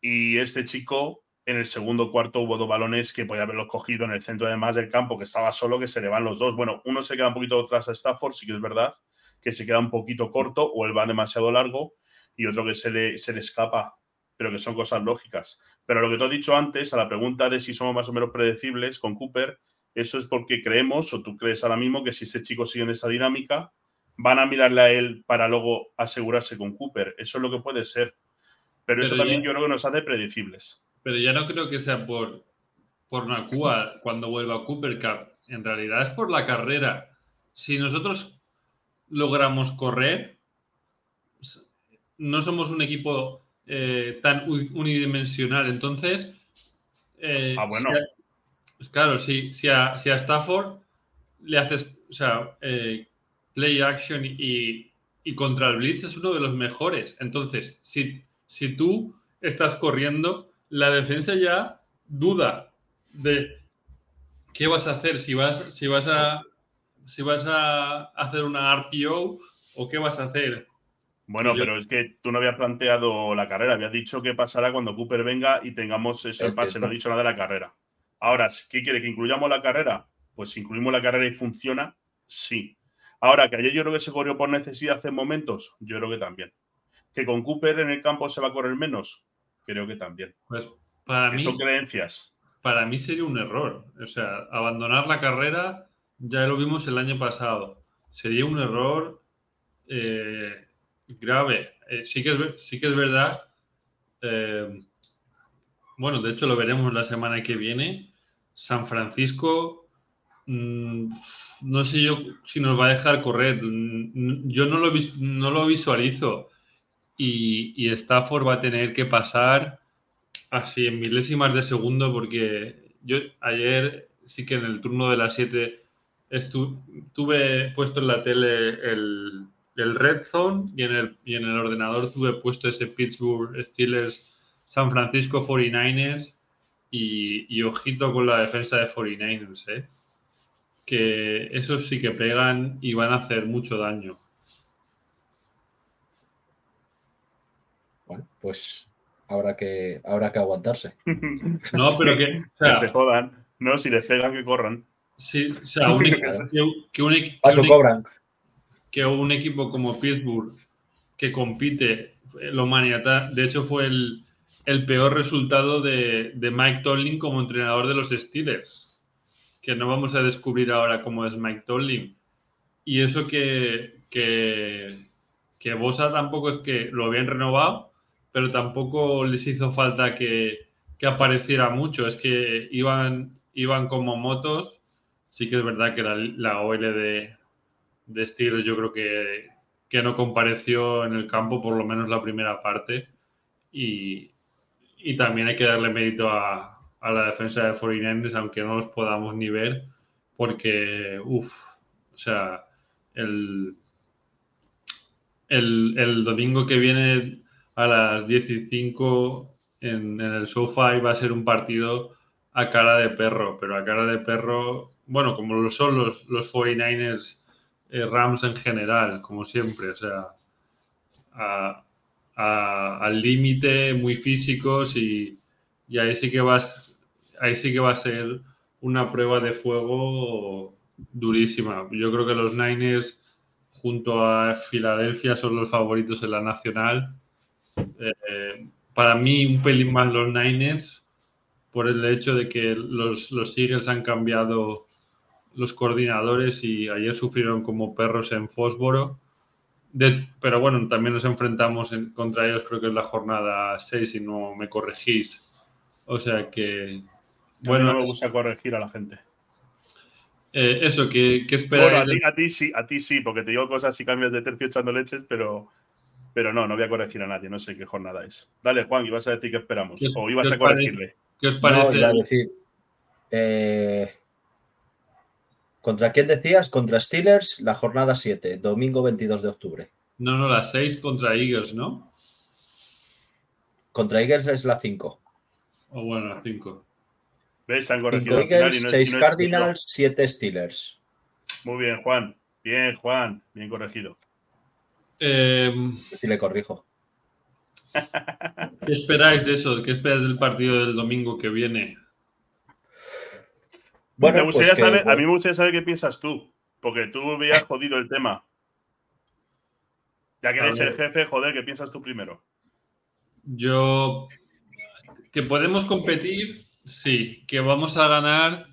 Y este chico, en el segundo cuarto, hubo dos balones que podía haberlos cogido en el centro además del campo, que estaba solo, que se le van los dos. Bueno, uno se queda un poquito atrás a Stafford, sí que es verdad, que se queda un poquito corto o él va demasiado largo, y otro que se le, se le escapa, pero que son cosas lógicas. Pero lo que te he dicho antes, a la pregunta de si somos más o menos predecibles con Cooper, eso es porque creemos, o tú crees ahora mismo, que si ese chico sigue en esa dinámica, van a mirarle a él para luego asegurarse con Cooper. Eso es lo que puede ser. Pero, eso también yo creo que nos hace predecibles. Pero ya no creo que sea por, por Nakua cuando vuelva a Cooper Cup. En realidad es por la carrera. Si nosotros logramos correr, no somos un equipo eh, tan unidimensional. Entonces, eh, ah, bueno. claro, si, si, a, si, a, Stafford le haces, o sea, eh, play action y, y, contra el blitz es uno de los mejores. Entonces, si, si tú estás corriendo, la defensa ya duda de qué vas a hacer, si vas, si vas a si vas a hacer una RPO o qué vas a hacer. Bueno, pero es que tú no habías planteado la carrera, habías dicho qué pasará cuando Cooper venga y tengamos ese pase, no he dicho nada de la carrera. Ahora, ¿qué quiere? ¿Que incluyamos la carrera? Pues si incluimos la carrera y funciona, sí. Ahora, que ayer yo creo que se corrió por necesidad hace momentos, yo creo que también. ¿Que con Cooper en el campo se va a correr menos? Creo que también. Pues para mí. Son creencias. Para mí sería un error. O sea, abandonar la carrera, ya lo vimos el año pasado. Sería un error. Eh, grave. Eh, sí, que es, sí que es verdad. Eh, bueno, de hecho lo veremos la semana que viene. San Francisco, mm, no sé yo si nos va a dejar correr. Mm, yo no lo, no lo visualizo. Y, y, Stafford va a tener que pasar así en milésimas de segundo porque yo ayer sí que en el turno de las 7 estuve puesto en la tele el, el Red Zone y en el, y en el ordenador tuve puesto ese Pittsburgh Steelers San Francisco 49ers y, ojito con la defensa de 49ers, ¿eh? que esos sí que pegan y van a hacer mucho daño. Bueno, pues habrá que, habrá que aguantarse. no, pero que, se jodan. No, si les pegan, que corran. Sí, o sea, un, que, un, cobran que un equipo como Pittsburgh, que compite, lo maniata, de hecho fue el, peor resultado de, Mike Tomlin como entrenador de los Steelers, que no vamos a descubrir ahora cómo es Mike Tomlin. Y eso que, que, que Bosa tampoco es que lo habían renovado, pero tampoco les hizo falta que, apareciera mucho, es que iban, iban como motos. Sí que es verdad que la, OL de, de Steelers yo creo que, no compareció en el campo por lo menos la primera parte. Y, también hay que darle mérito a, la defensa de 49 aunque no los podamos ni ver porque, uff, o sea, el, el, domingo que viene a las 15 en, en el SoFi va a ser un partido a cara de perro, pero a cara de perro, bueno, como lo son los, los 49ers eh, Rams en general, como siempre, o sea, al límite, muy físicos y, ahí sí que vas, ahí sí que va a ser una prueba de fuego durísima. Yo creo que los Niners junto a Filadelfia son los favoritos en la nacional. Eh, para mí, un pelín más los Niners, por el hecho de que los, los Eagles han cambiado los coordinadores y ayer sufrieron como perros en Fósforo. pero bueno, también nos enfrentamos contra ellos, creo que es la jornada 6, si no me corregís. O sea que. Bueno, no me gusta corregir a la gente. Eh, eso, ¿qué, qué esperáis? Bueno, a ti, sí, a ti sí, porque te digo cosas y cambias de tercio echando leches, pero, pero no, no voy a corregir a nadie, no sé qué jornada es. Dale, Juan, ibas a decir qué esperamos, o ibas a corregirle. ¿Qué os parece? No, iba a decir. Eh, ¿Contra quién decías? Contra Steelers, la jornada 7, domingo 22 de octubre. No, no, la 6 contra Eagles, ¿no? Contra Eagles es la 5. O bueno, la 5. ¿Ves? Han corregido. 5 Eagles, 6 Cardinals, 7 Steelers. Muy bien, Juan. Bien, Juan. Bien corregido. Eh, sí le corrijo. ¿Qué esperáis de eso? ¿Qué esperáis del partido del domingo que viene? Bueno, me gustaría pues saber, a mí me gustaría saber qué piensas tú, porque tú veías jodido el tema. Ya que eres el jefe, joder, ¿qué piensas tú primero? Yo que podemos competir, sí, que vamos a ganar.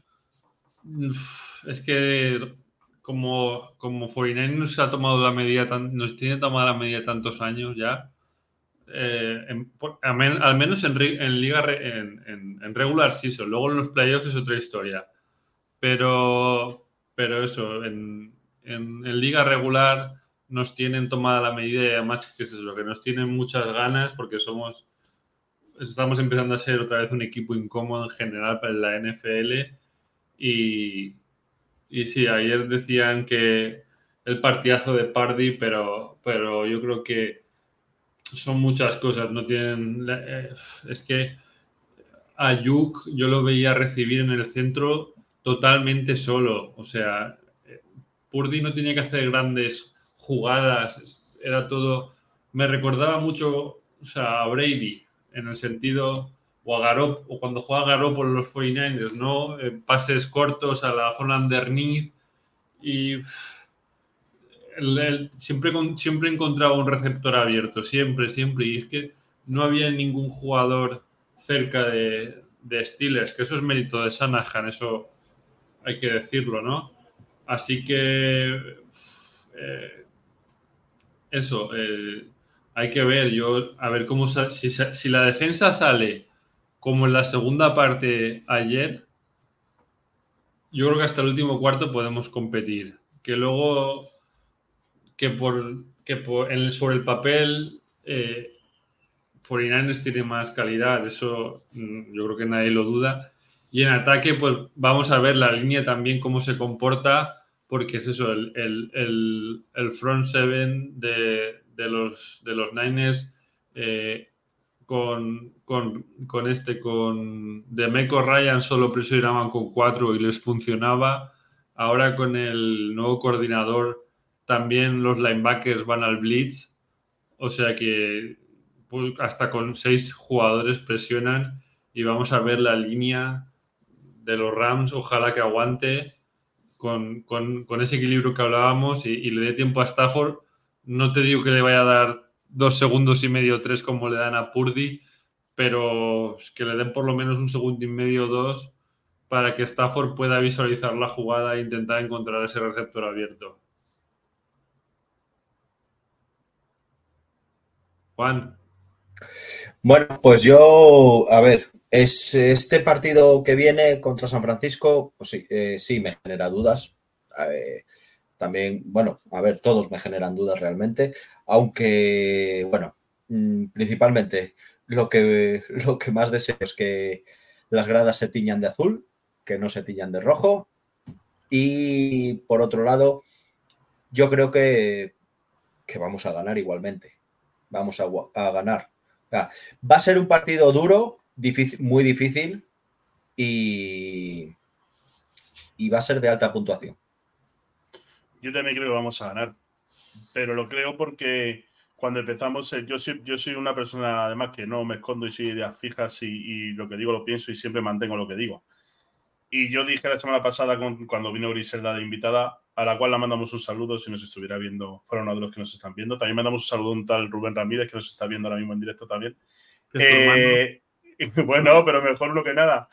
Es que como, como 49 nos ha tomado la medida, nos tiene tomada la medida tantos años ya. Eh, al menos en, liga en, regular sí, luego en los playoffs es otra historia. Pero, pero eso, en, liga regular nos tienen tomada la medida y además que es eso, que nos tienen muchas ganas porque somos estamos empezando a ser otra vez un equipo incómodo en general para la NFL. Y, y sí, ayer decían que el partidazo de Pardy, pero, pero yo creo que son muchas cosas. No tienen. Eh, es que Ayuk yo lo veía recibir en el centro totalmente solo. O sea, Purdy no tenía que hacer grandes jugadas. Era todo. Me recordaba mucho a Brady en el sentido, o, a Garop, o cuando juega Garop por los 49ers, ¿no? Pases cortos a la zona underneath y siempre, siempre encontraba un receptor abierto, siempre, siempre. Y es que no había ningún jugador cerca de, de Steelers, que eso es mérito de Sanahan, eso hay que decirlo, ¿no? Así que eh, eso, eh, hay que ver, yo, a ver cómo si, si la defensa sale como en la segunda parte ayer, yo creo que hasta el último cuarto podemos competir. Que luego, que por, que por sobre el papel, eh, 49ers tiene más calidad, eso mm, yo creo que nadie lo duda. Y en ataque, pues vamos a ver la línea también, cómo se comporta, porque es eso, el, el, el front seven de, de los, de los Niners eh, con, con, este, con Demeco Ryan solo presionaban con cuatro y les funcionaba. Ahora con el nuevo coordinador también los linebackers van al blitz. O sea que pues, hasta con seis jugadores presionan y vamos a ver la línea de los Rams. Ojalá que aguante con, ese equilibrio que hablábamos y, y, le dé tiempo a Stafford no te digo que le vaya a dar dos segundos y medio, tres como le dan a Purdy, pero que le den por lo menos un segundo y medio dos para que Stafford pueda visualizar la jugada e intentar encontrar ese receptor abierto. Juan. Bueno, pues yo, a ver, es este partido que viene contra San Francisco, pues sí, eh, sí me genera dudas. Eh, también, bueno, a ver, todos me generan dudas realmente, aunque, bueno, mm, principalmente lo que, lo que más deseo es que las gradas se tiñan de azul, que no se tiñan de rojo. Y por otro lado, yo creo que, que vamos a ganar igualmente. Vamos a, ganar. va a ser un partido duro, difícil, muy difícil y, y va a ser de alta puntuación. Yo también creo que vamos a ganar. Pero lo creo porque cuando empezamos, eh, yo soy, yo soy una persona además que no me escondo y soy ideas fijas y, lo que digo lo pienso y siempre mantengo lo que digo. Y yo dije la semana pasada cuando vino Griselda de invitada a la cual le mandamos un saludo si nos estuviera viendo, fuera uno de los que nos están viendo. También mandamos un saludo a un tal Rubén Ramírez que nos está viendo ahora mismo en directo también. Eh, bueno, pero mejor uno que nada.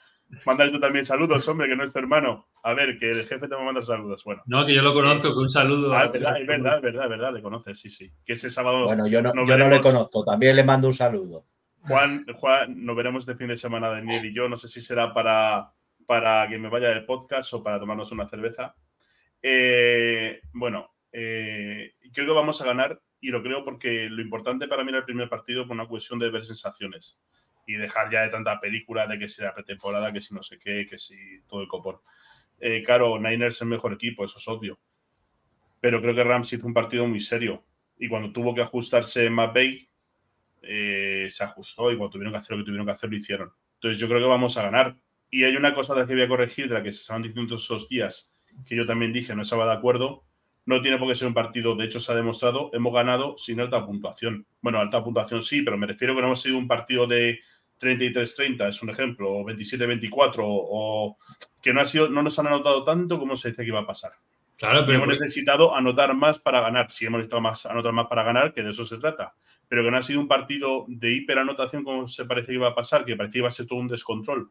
Mándale tú también saludos, hombre, que no es tu hermano. A ver, que el jefe te va a mandar saludos. Bueno. No, que yo lo conozco, que un saludo. Ah, es verdad, es verdad, es verdad, es verdad, le conoces, sí, sí. Que ese sábado. Bueno, yo no, yo no le conozco, también le mando un saludo. Juan, Juan, nos veremos este fin de semana, Daniel y yo. No sé si será para, para que me vaya del podcast o para tomarnos una cerveza. Eh, bueno, eh, creo que vamos a ganar y lo creo porque lo importante para mí era el primer partido por una cuestión de ver sensaciones y dejar ya de tanta película de que si la pretemporada, que si no sé qué, que si todo el copón. Eh, claro, Niners es el mejor equipo, eso es obvio. Pero creo que Rams hizo un partido muy serio. Y cuando tuvo que ajustarse Bay, eh, se ajustó. Y cuando tuvieron que hacer lo que tuvieron que hacer, lo hicieron. Entonces yo creo que vamos a ganar. Y hay una cosa de la que voy a corregir, de la que se estaban diciendo esos días, que yo también dije, no estaba de acuerdo. No tiene por qué ser un partido, de hecho se ha demostrado, hemos ganado sin alta puntuación. Bueno, alta puntuación sí, pero me refiero que no hemos sido un partido de 33-30 es un ejemplo, o 27-24, o que no, ha sido, no nos han anotado tanto como se dice que iba a pasar. Claro, pero hemos necesitado anotar más para ganar. Sí, hemos necesitado más, anotar más para ganar, que de eso se trata. Pero que no ha sido un partido de hiperanotación como se parece que iba a pasar, que parecía que iba a ser todo un descontrol.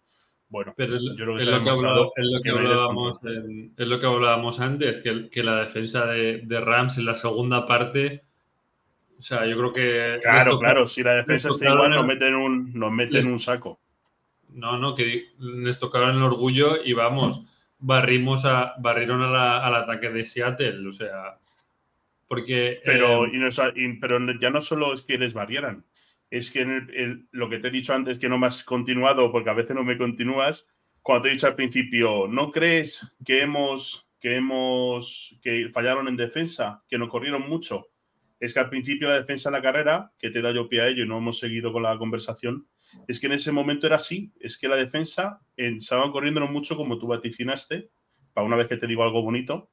Bueno, pero yo creo que es, lo que, hablábamos, es lo que hablábamos antes, que, que la defensa de, de Rams en la segunda parte o sea, yo creo que. Claro, claro, si la defensa está igual, nos meten, un, nos meten un saco. No, no, que les tocaron el orgullo y vamos, barrimos a, barrieron al ataque de Seattle, o sea. Porque. Pero, eh, pero ya no solo es que les barrieran, es que en lo que te he dicho antes, que no me has continuado, porque a veces no me continúas, cuando te he dicho al principio, ¿no crees que hemos. que hemos. que fallaron en defensa, que no corrieron mucho? Es que al principio la defensa de la carrera, que te da yo pie a ello y no hemos seguido con la conversación, es que en ese momento era así, es que la defensa estaban corriendo mucho como tú vaticinaste, para una vez que te digo algo bonito,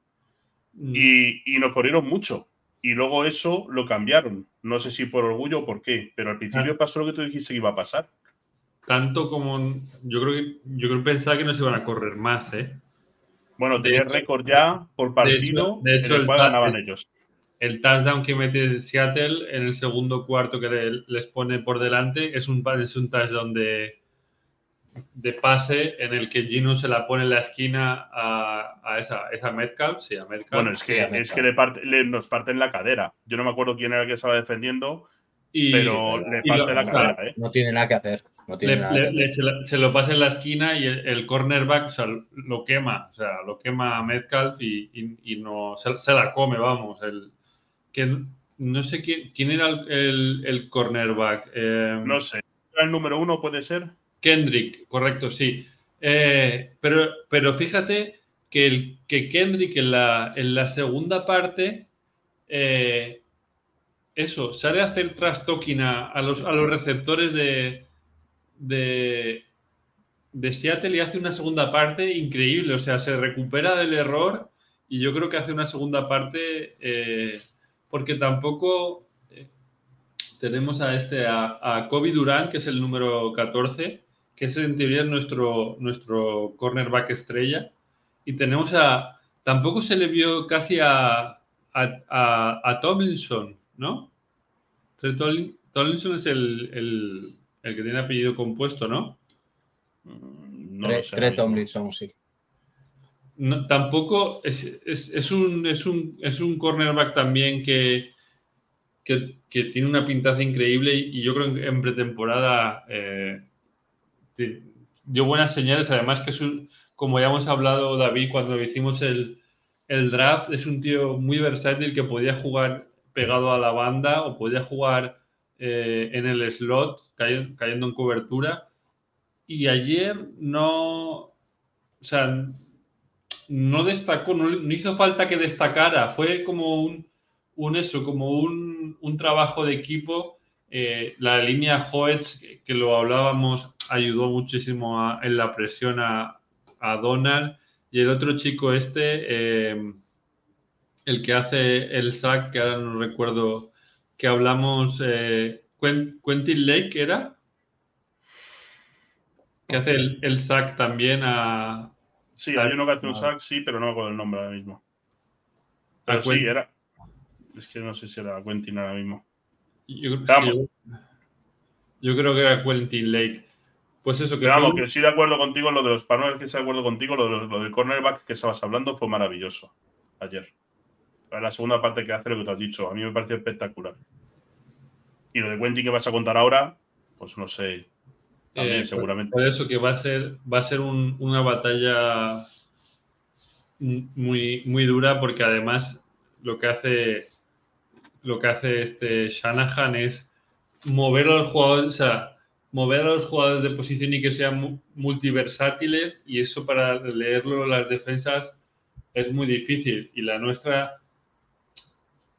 mm. y, nos corrieron mucho. Y luego eso lo cambiaron. No sé si por orgullo o por qué, pero al principio pasó lo que tú dijiste que iba a pasar. Tanto como yo creo que yo creo que pensaba que no se iban a correr más, ¿eh? Bueno, tenía récord ya por partido de hecho, el cual ganaban ellos el touchdown que mete Seattle en el segundo cuarto que les pone por delante es un, es un touchdown de, de pase en el que Gino se la pone en la esquina a, esa, esa Metcalf. Sí, a Metcalf. Bueno, es que, es que le parte, nos parte en la cadera. Yo no me acuerdo quién era el que estaba defendiendo, pero le parte la cadera. ¿eh? No tiene nada que hacer. se, lo pasa en la esquina y el, cornerback lo quema. O sea, lo quema a Metcalf y, no se, se, la come, vamos. El, que no sé quién, quién era el, el cornerback. Eh, no sé. ¿El número uno puede ser? Kendrick, correcto, sí. Eh, pero, pero fíjate que, el, que Kendrick en la, en la segunda parte, eh, eso, sale a hacer trastoking a, los, a los receptores de, de, de Seattle y hace una segunda parte increíble. O sea, se recupera del error y yo creo que hace una segunda parte porque tampoco eh, tenemos a este, a, Kobe Durant, que es el número 14, que es en teoría nuestro, nuestro cornerback estrella, y tenemos a, tampoco se le vio casi a, a, Tomlinson, ¿no? Tomlinson es el, que tiene apellido compuesto, ¿no? no Tre, Tomlinson, sí tampoco es, un, es, un, es un cornerback también que, que, tiene una pintaza increíble y yo creo que en pretemporada eh, dio buenas señales. Además que es un, como ya hemos hablado David cuando hicimos el, draft, es un tío muy versátil que podía jugar pegado a la banda o podía jugar eh, en el slot cayendo en cobertura. Y ayer no, o sea, no destacó, no, hizo falta que destacara, fue como un, eso, como un, trabajo de equipo. Eh, la línea Hoetz, que, lo hablábamos, ayudó muchísimo en la presión a, Donald. Y el otro chico este, eh, el que hace el sack, que ahora no recuerdo, que hablamos, eh, Quentin Lake, ¿era? Que hace el, el sack también a, Sí, hay uno que hace un sack, sí, pero no me acuerdo el nombre ahora mismo. Pero sí, era. Es que no sé si era Quentin ahora mismo. Yo, sí, yo, creo que era Quentin Lake. Pues eso, que. Pero vamos, que estoy de acuerdo contigo en lo de los panos, que estoy de acuerdo contigo, lo, de, lo del cornerback que estabas hablando fue maravilloso ayer. La segunda parte que hace lo que te has dicho, a mí me pareció espectacular. Y lo de Quentin que vas a contar ahora, pues no sé. También, Eh, seguramente. Por eso que va a ser, va a ser un- una batalla muy, muy dura porque además lo que hace lo que hace este Shanahan es mover a los jugadores, o sea, mover a los jugadores de posición y que sean mu- multiversátiles y eso para leerlo las defensas es muy difícil y la nuestra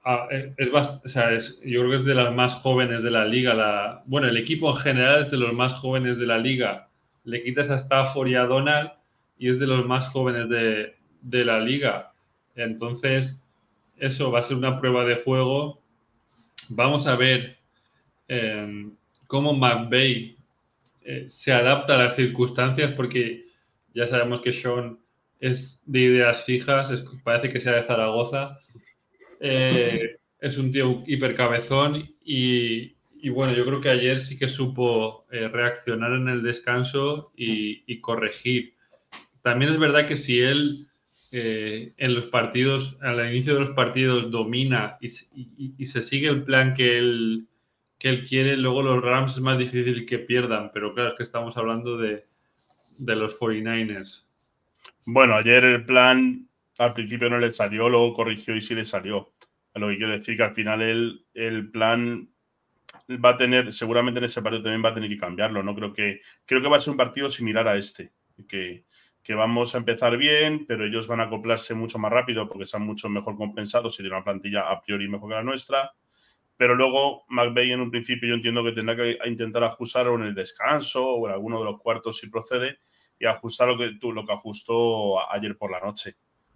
ah, es, es o es- yo creo que es de las más jóvenes de la liga. La, bueno, el equipo en general es de los más jóvenes de la liga. Le quitas a Stafford y a Donald y es de los más jóvenes de, de la liga. Entonces, eso va a ser una prueba de fuego. Vamos a ver eh, cómo McVeigh eh, se adapta a las circunstancias porque ya sabemos que Sean es de ideas fijas, es- parece que sea de Zaragoza. Eh, es un tío hipercabezón y, y bueno, yo creo que ayer sí que supo eh, reaccionar en el descanso y, corregir. También es verdad que si él eh, en los partidos, al inicio de los partidos, domina y se sigue el plan que él, que él quiere, luego los Rams es más difícil que pierdan, pero claro, es que estamos hablando de, de los 49ers. Bueno, ayer el plan al principio no le salió, luego corrigió y sí le salió. Lo que quiero decir que al final el, el plan va a tener, seguramente en ese partido también va a tener que cambiarlo. No creo que, creo que va a ser un partido similar a este, que, que vamos a empezar bien, pero ellos van a acoplarse mucho más rápido porque están mucho mejor compensados y tienen una plantilla a priori mejor que la nuestra. Pero luego McVeigh en un principio yo entiendo que tendrá que intentar ajustar o en el descanso o en alguno de los cuartos si procede y ajustar lo que tú lo que ajustó ayer por la noche.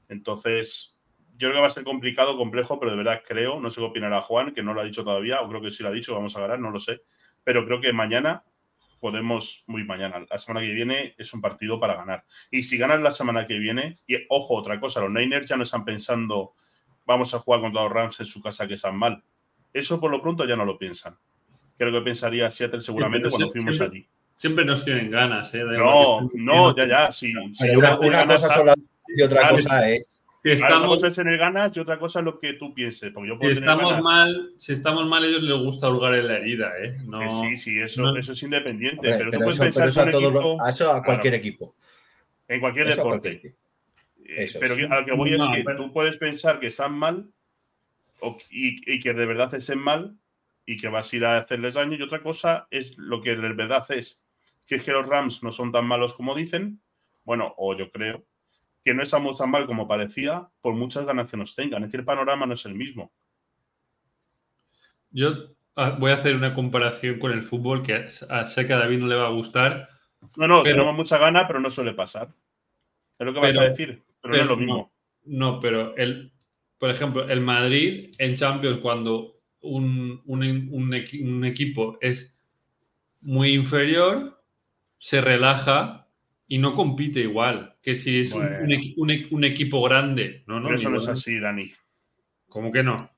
Entonces, yo creo que va a ser complicado, complejo, pero de verdad creo, no sé qué opinará Juan, que no lo ha dicho todavía, o creo que sí lo ha dicho, vamos a ganar, no lo sé, pero creo que mañana podemos, muy mañana, la semana que viene es un partido para ganar. Y si ganas la semana que viene, y ojo, otra cosa, los Niners ya no están pensando, vamos a jugar contra los Rams en su casa que están mal. Eso por lo pronto ya no lo piensan. Creo que pensaría Seattle seguramente cuando fuimos siempre- allí. Siempre nos tienen ganas, ¿eh? No, no, ya, ya, si una, una cosa a- son las y otra Claro, cosa es. Si una estamos, cosa es en el ganas y otra cosa es lo que tú pienses. Porque yo si tener estamos ganas. mal, si estamos mal, a ellos les gusta hurgar en la herida, ¿eh? No, Que sí, sí, eso, no- eso es independiente. Hombre, pero, tú puedes pensar pero eso que a, equipo- a eso a Claro. cualquier equipo. en cualquier Eso deporte. cualquier. Eh, Eso pero es. que- a lo que voy es No, que pero- tú puedes pensar que están mal o- y, y que de verdad estén mal y que vas a ir a hacerles daño. Y otra cosa es lo que de verdad es que es que los Rams no son tan malos como dicen. Bueno, o yo creo que no estamos tan mal como parecía por muchas ganas que nos tengan. Es que el panorama no es el mismo. Yo ah, voy a hacer una comparación con el fútbol que a- sé que a David no le va a gustar. No, no, Pero- tenemos mucha gana, pero no suele pasar. Es lo que vas Pero- a decir, pero, no es lo mismo. No, pero el, por ejemplo, el Madrid en Champions, cuando un, un- un equi- un equipo es muy inferior, se relaja y no compite igual que si es un- un, Bueno. un equi- un equipo grande. No, no, Pero eso no es así, Dani. ¿Cómo que no?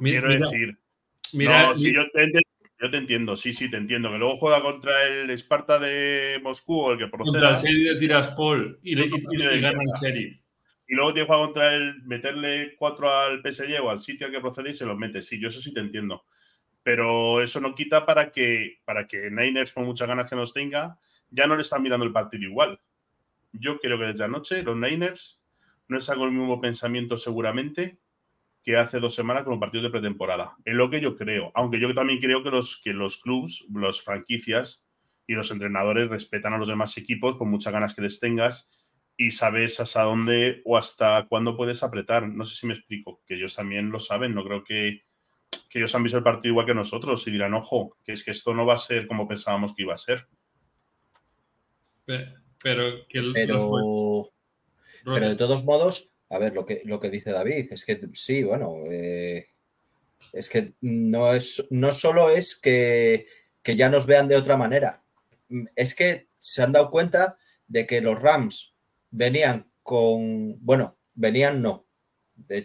Mi- Quiero mira- decir, mira- no, sí, mi- yo, te entiendo, yo te entiendo, sí, sí, te entiendo. Que luego juega contra el Esparta de Moscú o el que contra proceda. el Sheriff de Tiraspol y, le- y- y- y gana el. Sheriff. Y luego tiene que jugar contra el, meterle cuatro al PSG o al sitio al que procede y se los mete. Sí, yo eso sí te entiendo. Pero eso no quita para que, para que Niners, con muchas ganas que nos tenga, ya no le están mirando el partido igual. Yo creo que desde anoche los Niners no están con el mismo pensamiento seguramente que hace dos semanas con los partidos de pretemporada. Es lo que yo creo. Aunque yo también creo que los, que los clubs, las franquicias y los entrenadores respetan a los demás equipos con muchas ganas que les tengas y sabes hasta dónde o hasta cuándo puedes apretar. No sé si me explico, que ellos también lo saben. No creo que, que ellos han visto el partido igual que nosotros y dirán, ojo, que es que esto no va a ser como pensábamos que iba a ser. Pe- Pero que el- Pero, de todos modos, a ver, lo que, lo que dice David, es que sí, bueno, eh, es que no, es, no solo es que, que ya nos vean de otra manera, es que se han dado cuenta de que los Rams venían con, bueno, venían no,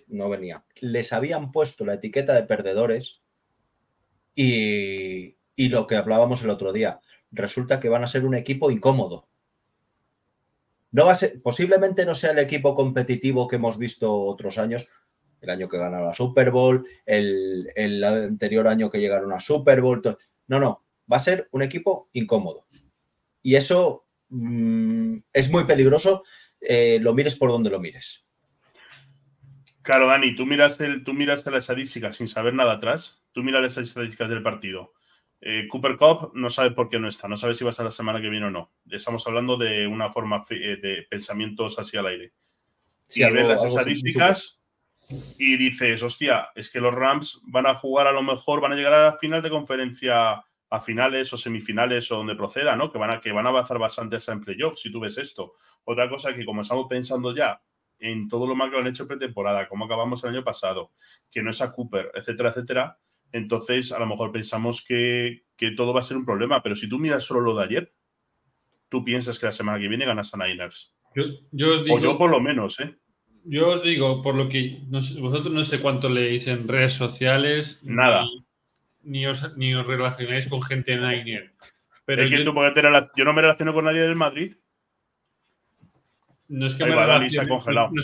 no venía. Les habían puesto la etiqueta de perdedores y, y lo que hablábamos el otro día, resulta que van a ser un equipo incómodo. No va a ser, posiblemente no sea el equipo competitivo que hemos visto otros años, el año que ganaron la Super Bowl, el, el anterior año que llegaron a Super Bowl. No, no, va a ser un equipo incómodo. Y eso mm, es muy peligroso, eh, lo mires por donde lo mires. Claro, Dani, tú miras, el, tú miras las estadísticas sin saber nada atrás, tú miras las estadísticas del partido. Eh, Cooper Cup no sabe por qué no está, no sabe si va a estar la semana que viene o no. Estamos hablando de una forma eh, de pensamientos así al aire. Si y ves las estadísticas y dices, hostia, es que los Rams van a jugar a lo mejor, van a llegar a final de conferencia, a finales o semifinales o donde proceda, ¿no? Que van a, que van a avanzar bastante hasta en playoffs, si tú ves esto. Otra cosa que como estamos pensando ya en todo lo mal que lo han hecho pretemporada, como acabamos el año pasado, que no es a Cooper, etcétera, etcétera, entonces a lo mejor pensamos que, todo va a ser un problema. Pero si tú miras solo lo de ayer, tú piensas que la semana que viene ganas a Niners. Yo, os digo, o yo por lo menos, ¿eh? Yo os digo, por lo que vosotros no sé cuánto leéis en redes sociales. Nada. Ni, os, ni os relacionáis con gente de Niner. Pero yo, yo no me relaciono con nadie del Madrid. No es, que me no, es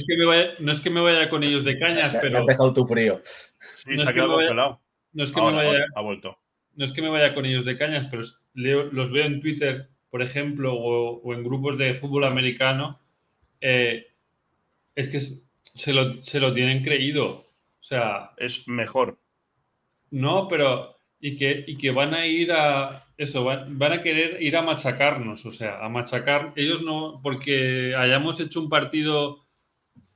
que me vaya, no es que me vaya con ellos de cañas, pero. has dejado tu frío. Sí, se ha quedado congelado. No es que me vaya. Ha vuelto. No es que me vaya con ellos de cañas, pero los veo en Twitter, por ejemplo, o, en grupos de fútbol americano. Eh, es que se lo, se lo tienen creído. O sea. Es mejor. No, pero. Y que, y que van a ir a. Eso, van, van, a querer ir a machacarnos. O sea, a machacar. Ellos no. Porque hayamos hecho un partido.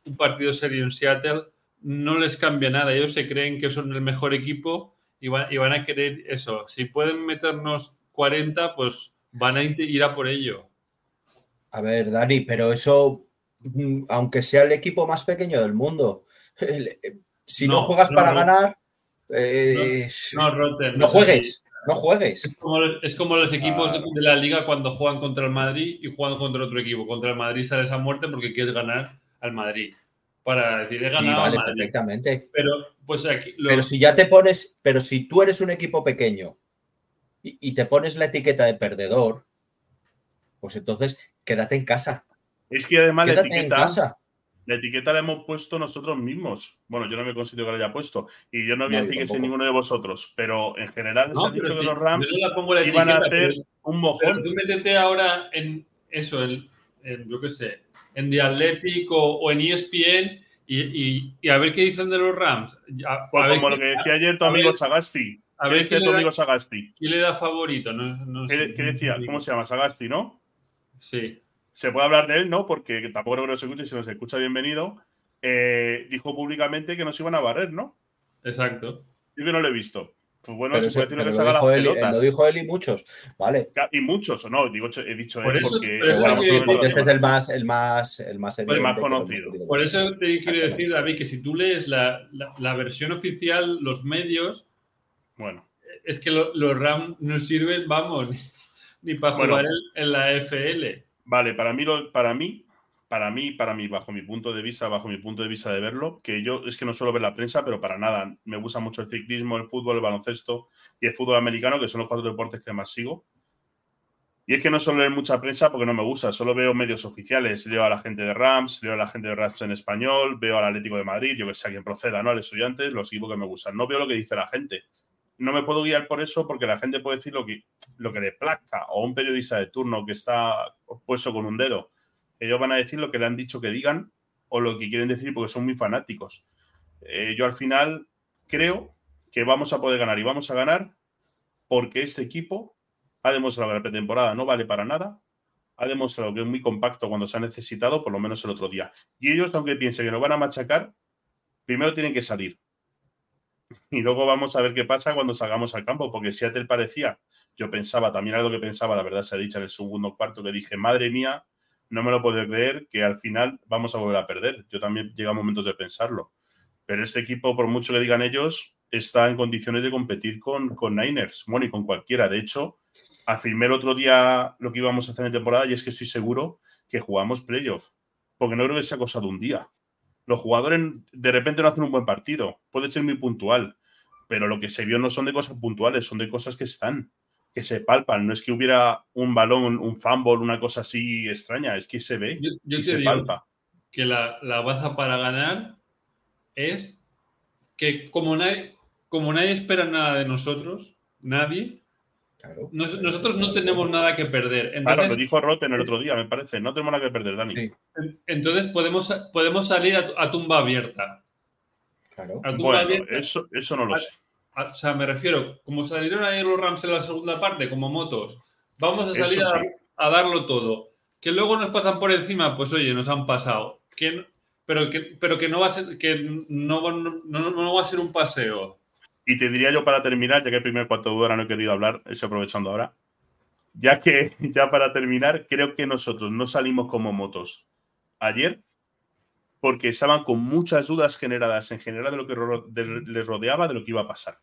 Un partido serio en Seattle no les cambia nada. Ellos se creen que son el mejor equipo y van, y van a querer eso. Si pueden meternos 40, pues van a ir a por ello. A ver, Dani, pero eso, mm, aunque sea el equipo más pequeño del mundo, si no, juegas para ganar, eh, no, juegues. No juegues. Es como, los equipos de, de la liga cuando juegan contra el Madrid y juegan contra otro equipo. Contra el Madrid sales a muerte porque quieres ganar al Madrid para decir he ganado. vale, perfectamente. Pero, pues aquí. Pero si ya te pones, pero si tú eres un equipo pequeño y, te pones la etiqueta de perdedor, pues entonces quédate en casa. Es que además la etiqueta, la etiqueta la hemos puesto nosotros mismos. Bueno, yo no me considero que la haya puesto. Y yo no voy a decir que sea ninguno de vosotros. Pero en general se ha dicho que los Rams iban a hacer un mojón. tú métete ahora en eso, en, en yo qué sé, en The Athletic o, en ESPN y, a ver qué dicen de los Rams. pues como lo que decía ayer tu amigo Sagasti. A ¿Qué ver decía tu amigo Sagasti? ¿Quién le da favorito? ¿Qué, decía? ¿Cómo se llama? Sagasti, ¿no? Sí. Se puede hablar de él, ¿no? Porque tampoco creo que se escuche, si nos escucha, bienvenido. Eh, dijo públicamente que nos iban a barrer, ¿no? Exacto. Yo que no lo he visto. Pues bueno, se puede lo que haga las pelotas. Lo dijo él y muchos, ¿vale? Y muchos, o no, digo, he dicho él porque, este es el más, el más, el más, el más conocido. Por eso te quiero decir, David, que si tú lees la, la, versión oficial, los medios, bueno, es que los RAM no sirven, vamos, ni, para jugar en, la FL. Vale, para mí, para mí para mí, para mí, bajo mi punto de vista, bajo mi punto de vista de verlo, que yo es que no suelo ver la prensa, pero para nada. Me gusta mucho el ciclismo, el fútbol, el baloncesto y el fútbol americano, que son los cuatro deportes que más sigo. Y es que no suelo leer mucha prensa porque no me gusta, solo veo medios oficiales. Leo a la gente de Rams, leo a la gente de Rams en español, veo al Atlético de Madrid, yo que sé a quien proceda, ¿no? Al estudiantes, los equipos que me gustan. No veo lo que dice la gente. No me puedo guiar por eso porque la gente puede decir lo que, lo que le placa o un periodista de turno que está puesto con un dedo ellos van a decir lo que le han dicho que digan o lo que quieren decir porque son muy fanáticos. Eh, yo al final creo que vamos a poder ganar y vamos a ganar porque este equipo ha demostrado que la pretemporada no vale para nada, ha demostrado que es muy compacto cuando se ha necesitado, por lo menos el otro día. Y ellos, aunque piensen que nos van a machacar, primero tienen que salir. Y luego vamos a ver qué pasa cuando salgamos al campo, porque si Seattle parecía, yo pensaba, también algo que pensaba, la verdad se ha dicho en el segundo cuarto, que dije, madre mía, no me lo puedo creer que al final vamos a volver a perder. Yo también llega momentos de pensarlo. Pero este equipo, por mucho que digan ellos, está en condiciones de competir con, con Niners, bueno, y con cualquiera. De hecho, afirmé el otro día lo que íbamos a hacer en temporada y es que estoy seguro que jugamos playoff. Porque no creo que sea cosa de un día. Los jugadores de repente no hacen un buen partido. Puede ser muy puntual, pero lo que se vio no son de cosas puntuales, son de cosas que están, que se palpan. No es que hubiera un balón, un fumble, una cosa así extraña, es que se ve y se palpa. Que la, la baza para ganar es que como nadie, como nadie espera nada de nosotros, nadie, nosotros no tenemos nada que perder. Entonces, claro, lo dijo Roten el otro día, me parece. No tenemos nada que perder, Dani. Entonces podemos, podemos salir a, tumba abierta. Claro. bueno, Eso, eso no lo sé. O sea, me refiero, como salieron ahí los Rams en la segunda parte, como motos, vamos a salir a, darlo todo. Que luego nos pasan por encima, pues oye, nos han pasado. Que, pero, que, pero que no va a ser, que no, no, no va a ser un paseo. Y te diría yo para terminar, ya que el primer cuarto de hora no he querido hablar, estoy aprovechando ahora. Ya que, ya para terminar, creo que nosotros no salimos como motos ayer porque estaban con muchas dudas generadas en general de lo que les rodeaba, de lo que iba a pasar.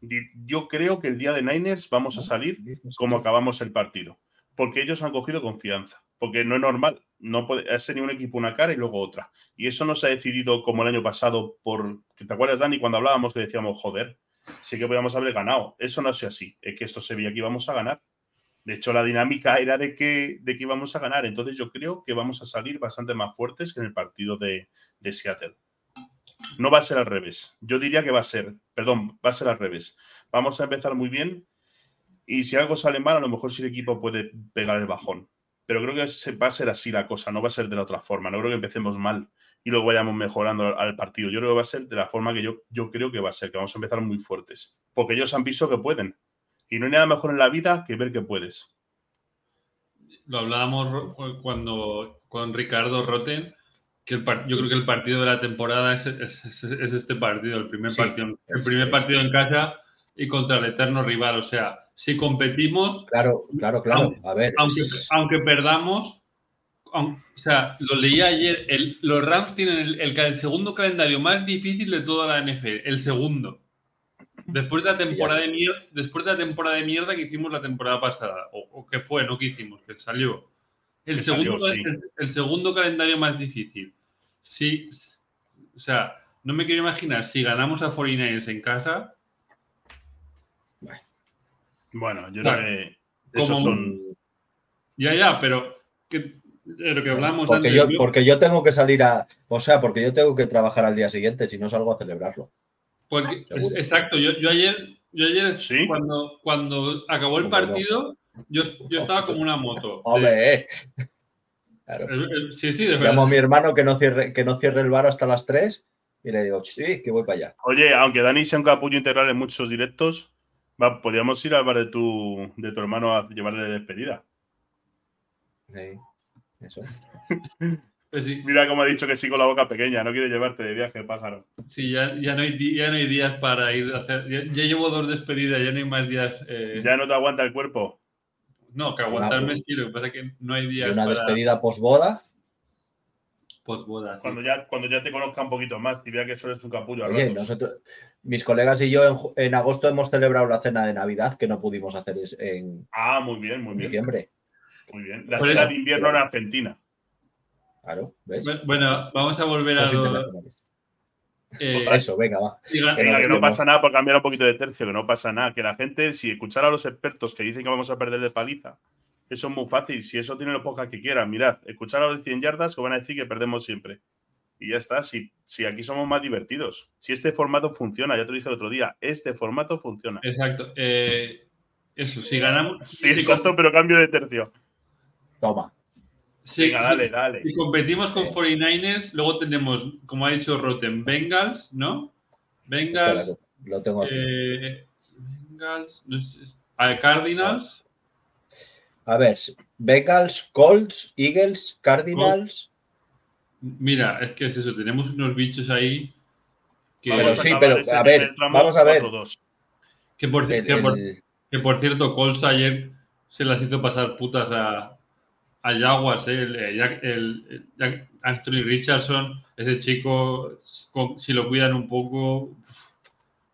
Yo creo que el día de Niners vamos a salir como acabamos el partido, porque ellos han cogido confianza porque no es normal. No puede ser ni un equipo una cara y luego otra. Y eso no se ha decidido como el año pasado por. ¿Te acuerdas, Dani, cuando hablábamos que decíamos, joder, sí que podíamos haber ganado? Eso no es así. Es que esto se veía que íbamos a ganar. De hecho, la dinámica era de que, de que íbamos a ganar. Entonces, yo creo que vamos a salir bastante más fuertes que en el partido de, de Seattle. No va a ser al revés. Yo diría que va a ser, perdón, va a ser al revés. Vamos a empezar muy bien y si algo sale mal, a lo mejor si el equipo puede pegar el bajón pero creo que va a ser así la cosa, no va a ser de la otra forma. No creo que empecemos mal y luego vayamos mejorando al partido. Yo creo que va a ser de la forma que yo, yo creo que va a ser, que vamos a empezar muy fuertes, porque ellos han visto que pueden. Y no hay nada mejor en la vida que ver que puedes. Lo hablábamos cuando con Ricardo Roten, que el yo creo que el partido de la temporada es, este partido, el primer, partido, el primer partido en casa y contra el eterno rival. O sea, si competimos. Claro, claro, claro. a ver. Aunque, aunque perdamos, o sea, lo leí ayer, los Rams tienen el, segundo calendario más difícil de toda la NFL, el segundo. Después de la temporada de mierda, después de la temporada de mierda que hicimos la temporada pasada, o, que fue, no que hicimos, que salió. El, segundo, el, segundo calendario más difícil. Sí, o sea, no me quiero imaginar si ganamos a 49ers en casa, bueno, yo creo que esos son. Ya, ya, pero lo que hablamos porque Yo, porque yo tengo que salir a. O sea, porque yo tengo que trabajar al día siguiente, si no salgo a celebrarlo. exacto, yo, ayer, yo ayer cuando, cuando acabó el partido, yo, yo estaba como una moto. Hombre, eh. Sí, sí, de verdad. Llamo a mi hermano que no cierre, que no cierre el bar hasta las 3 y le digo, sí, que voy para allá. Oye, aunque Dani sea un capullo integral en muchos directos, Va, podríamos ir al bar de tu, de tu hermano a llevarle despedida. Sí, eso. Pues sí. Mira cómo ha dicho que sí con la boca pequeña, no quiere llevarte de viaje, pájaro. Sí, ya, ya, no, hay, ya no hay días para ir a hacer. Ya, llevo dos despedidas, ya no hay más días. Eh. Ya no te aguanta el cuerpo. No, que aguantarme sí, lo que pasa es que no hay días. ¿Y una despedida post-boda? Cuando ya, cuando ya te conozca un poquito más y vea que eso es un capullo. Oye, nosotros, mis colegas y yo en, agosto hemos celebrado la cena de Navidad que no pudimos hacer en ah, muy bien, muy bien. diciembre. Muy bien. La cena de invierno en Argentina. Claro, ¿ves? Bueno, vamos a volver a. Eh, eso, venga, va. Venga, que no pasa nada por cambiar un poquito de tercio, que no pasa nada. Que la gente, si escuchara a los expertos que dicen que vamos a perder de paliza, eso es muy fácil. Si eso tiene lo poca que quieran, mirad, escuchar a los de 100 yardas que van a decir que perdemos siempre. Y ya está, si, si aquí somos más divertidos. Si este formato funciona, ya te lo dije el otro día, este formato funciona. Exacto. Eh, eso, si ganamos. Sí, exacto, pero cambio de tercio. Toma. Sí, dale, dale. Si competimos con 49ers, luego tenemos, como ha dicho Rotten, Bengals, ¿no? Bengals. lo tengo aquí. Eh, Bengals, no sé, Cardinals. A ver, Bengals, Colts, Eagles, Cardinals. Mira, es que es eso, tenemos unos bichos ahí que... Pero sí, pero a ver, vamos a ver. Que por, que, por, cierto, Colts ayer se las hizo pasar putas a, a Jaguars, ¿eh? el, Anthony Richardson, ese chico, si lo cuidan un poco,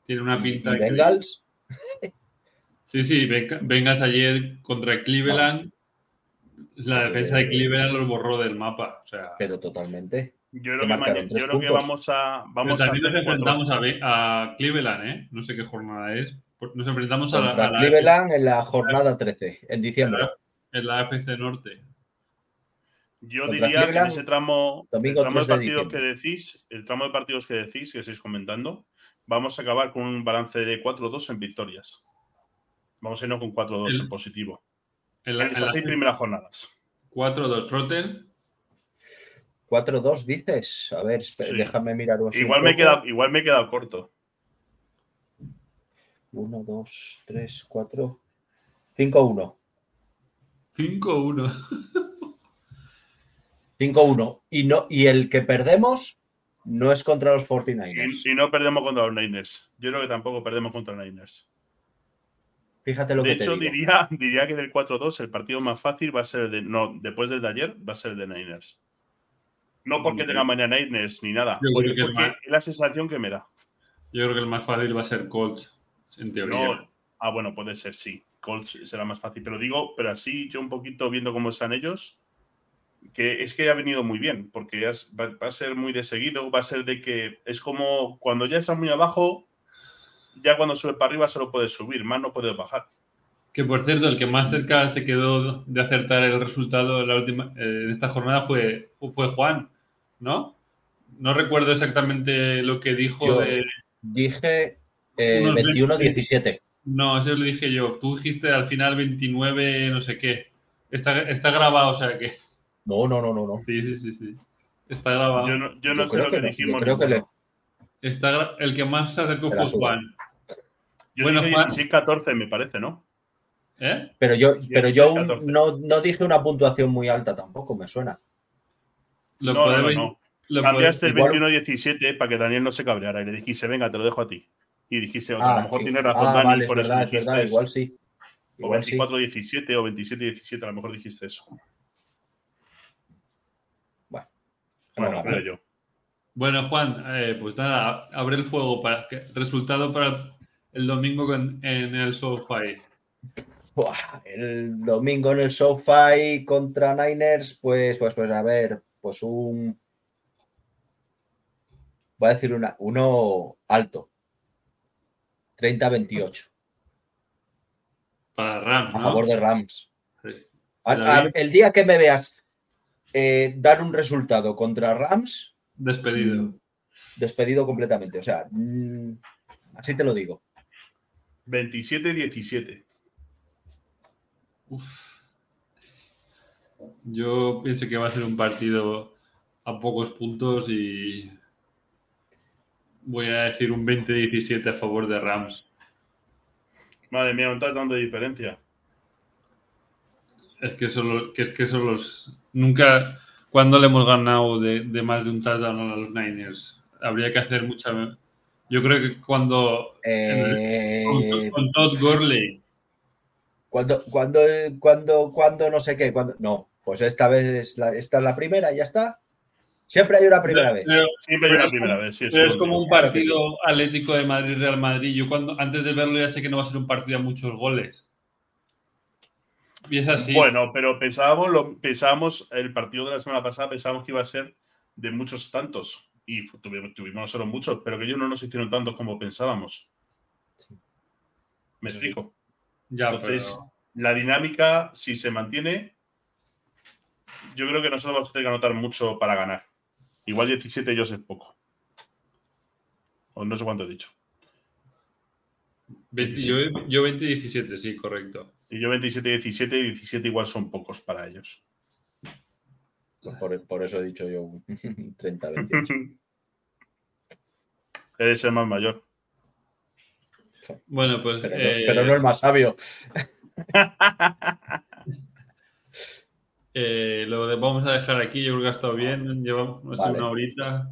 tiene una pinta. ¿Y Bengals? Sí, sí, vengas ayer contra Cleveland. La defensa de Cleveland los borró del mapa. O sea, pero totalmente. Yo creo que yo creo vamos a, vamos a también hacer nos enfrentamos a, a Cleveland, ¿eh? No sé qué jornada es. Nos enfrentamos a la, a Cleveland en la jornada 13, en diciembre. en la FC Norte. Yo diría que en ese tramo, el tramo de 3 de partidos que decís, el tramo de partidos que decís, que estáis comentando, vamos a acabar con un balance de 4-2 en victorias. Vamos a irnos con 4-2 El- en positivo. En la, En en esas la seis primeras jornadas. 4-2 Rotten. 4-2 dices. A ver, espera, Sí. déjame mirar Igual me, quedado, igual me he quedado corto. 1, 2, 3, 4, 5-1. 5-1. 5-1. Y, no, y el que perdemos no es contra los 49ers. Y, y no perdemos contra los Niners. Yo creo que tampoco perdemos contra los Niners. Fíjate lo De que te hecho, digo. diría, diría que del 4-2 el partido más fácil va a ser el de. No, después del de ayer, va a ser el de Niners. No porque tenga mañana Niners ni nada. Yo porque creo que es porque más- es la sensación que me da. Yo creo que el más fácil va a ser Colts, en teoría. No, ah, bueno, puede ser, sí. Colts será más fácil. Pero digo, pero así yo un poquito viendo cómo están ellos, que es que ha venido muy bien, porque ya es- va, va a ser muy de seguido, va a ser de que es como cuando ya estás muy abajo, ya cuando subes para arriba solo puedes subir, más no puedes bajar. Que por cierto, el que más cerca se quedó de acertar el resultado en, la última, eh, en esta jornada fue, fue Juan, ¿no? No recuerdo exactamente lo que dijo Yo- de. Dije eh, Unos 21-17. No, eso lo dije yo. Tú dijiste al final 29, no sé qué. Está, está grabado, o sea que. No, no, no, no. no. Sí, sí, sí, sí. Está grabado. Yo no, yo no Yo sé creo lo que, que yo dijimos. creo que ninguno. Está el que más se acercó fue. Juan. Yo Bueno, dije Juan- 16-14, me parece, ¿no? ¿Eh? Pero yo, pero yo 14. no, no dije una puntuación muy alta tampoco, me suena. Lo No, no, no, lo Cambiaste el igual- 21-17 para que Daniel no se cabreara y le dijiste, venga, te lo dejo a ti. Y dijiste, a Ah, lo mejor sí. tiene razón Ah, Dani, vale, es por eso verdad, es dijiste verdad, eso. igual sí. O Igual sí. 24-17 o 27-17, a lo mejor dijiste eso. Bueno, Bueno, creo yo. Bueno, Juan, eh, pues nada, abre el fuego para que resultado para el domingo con- en el SoFi. Buah, el domingo en el SoFi contra Niners, pues, pues, pues, a ver, pues un. Voy a decir una, uno alto. 30-28, Para Rams, a ¿no? favor de Rams. Sí. A- Pero a- bien. el día que me veas eh, dar un resultado contra Rams, Despedido. mm, despedido completamente. O sea, mm, así te lo digo. 27-17. Uf. Yo pienso que va a ser un partido a pocos puntos y voy a decir un 20-17 a favor de Rams. Madre mía, un touchdown de diferencia. Es que son los, que es que son los nunca cuando le hemos ganado de, de más de un touchdown a los Niners. Habría que hacer mucha. Yo creo que cuando Eh, con, con Todd Gurley cuando, cuando, cuando, cuando, no sé qué, cuando. No, pues esta vez es la, esta es la primera, y ya está. Siempre hay una primera vez. Pero- Siempre hay una es primera como- vez. Sí, Pero es como un Claro partido atlético de Madrid-Real Madrid. Yo cuando antes de verlo ya sé que no va a ser un partido a muchos goles. Y es así. Bueno, pero pensábamos, lo, pensábamos, el partido de la semana pasada pensábamos que iba a ser de muchos tantos. Y tuvimos, tuvimos solo muchos, pero que ellos no nos hicieron tantos como pensábamos. ¿Me sí. explico? ya, entonces, pero- La dinámica, si se mantiene, yo creo que nosotros vamos a tener que anotar mucho para ganar. Igual 17 ellos es poco. O no sé cuánto he dicho. 20 yo, yo 20-17, sí, correcto. Y yo 27-17 y 17 igual son pocos para ellos. Pues por, por eso he dicho yo un 30-28. Eres el más mayor. Bueno, pues. Pero, no- eh, pero no el más sabio. eh, lo de- vamos a dejar aquí. Yo creo que ha estado bien. Llevamos no sé, Vale. una horita.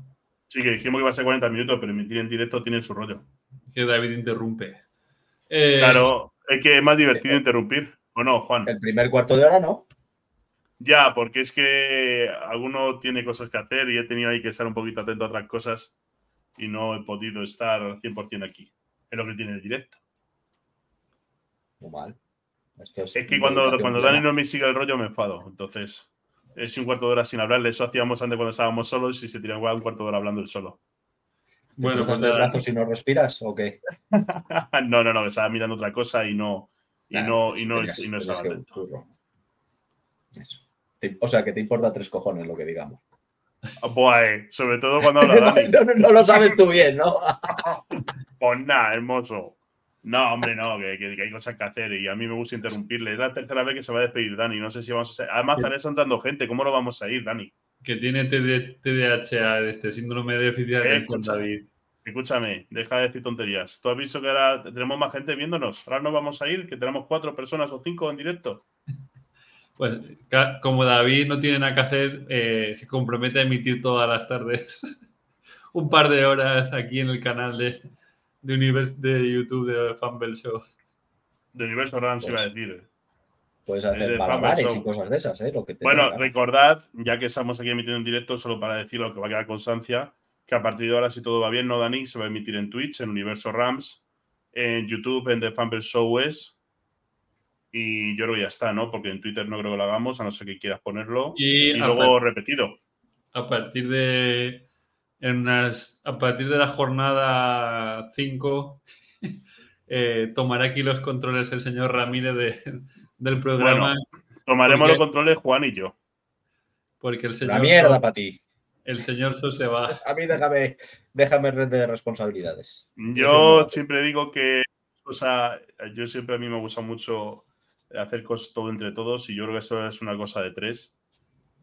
Sí, que dijimos que iba a ser 40 minutos, pero emitir en directo tiene su rollo. Que David interrumpe. Eh, Claro, es que es más divertido interrumpir. ¿O no, Juan? El primer cuarto de hora no. Ya, porque es que alguno tiene cosas que hacer y he tenido ahí que estar un poquito atento a otras cosas y no he podido estar al 100% aquí. Es lo que tiene el directo. Muy mal. Es que cuando, cuando. Dani no me sigue el rollo me enfado. Entonces, Es un cuarto de hora sin hablarle. Eso hacíamos antes cuando estábamos solos y se tiraba un cuarto de hora hablando él solo. Bueno, pues de brazos si no respiras o qué? no, no, no, estaba mirando otra cosa y no, y no, y no, y no estaba atento. O sea, que te importa tres cojones lo que digamos. Pues, sobre todo cuando habla Dani. no, no, lo sabes tú bien, ¿no? pues nada, hermoso. No, hombre, no, que, hay cosas que hacer y a mí me gusta interrumpirle. Es la tercera vez que se va a despedir Dani. No sé si vamos a. Además, estaré saltando gente. ¿Cómo lo vamos a ir, Dani? Que tiene TDAH, este síndrome de déficit de atención, David. Escúchame, deja de decir tonterías. Tú has visto que ahora tenemos más gente viéndonos. Ahora no vamos a ir, que tenemos cuatro personas o cinco en directo. Pues como David no tiene nada que hacer, eh, se compromete a emitir todas las tardes un par de horas aquí en el canal de, de, de YouTube de Fumble Show. De Universo Rams iba a pues decir. Puedes hacer malabares y cosas de esas, ¿eh? bueno, recordad, ya que estamos aquí emitiendo en directo, solo para decir lo que va a quedar constancia, que a partir de ahora, si todo va bien, no Dani, se va a emitir en Twitch, en Universo Rams, en YouTube, en The Fumble Show es. Y yo creo que ya está, ¿no? Porque en Twitter no creo que lo hagamos, a no ser que quieras ponerlo. Y, luego repetido. A partir de. En a partir de la jornada 5, eh, tomará aquí los controles el señor Ramírez del programa. tomaremos los controles Juan y yo. Porque el señor. La mierda para ti. El señor So se va. A mí déjame, déjame red de responsabilidades. Yo siempre digo que, o sea, yo siempre a mí me gusta mucho hacer cosas todo entre todos y yo creo que eso es una cosa de tres.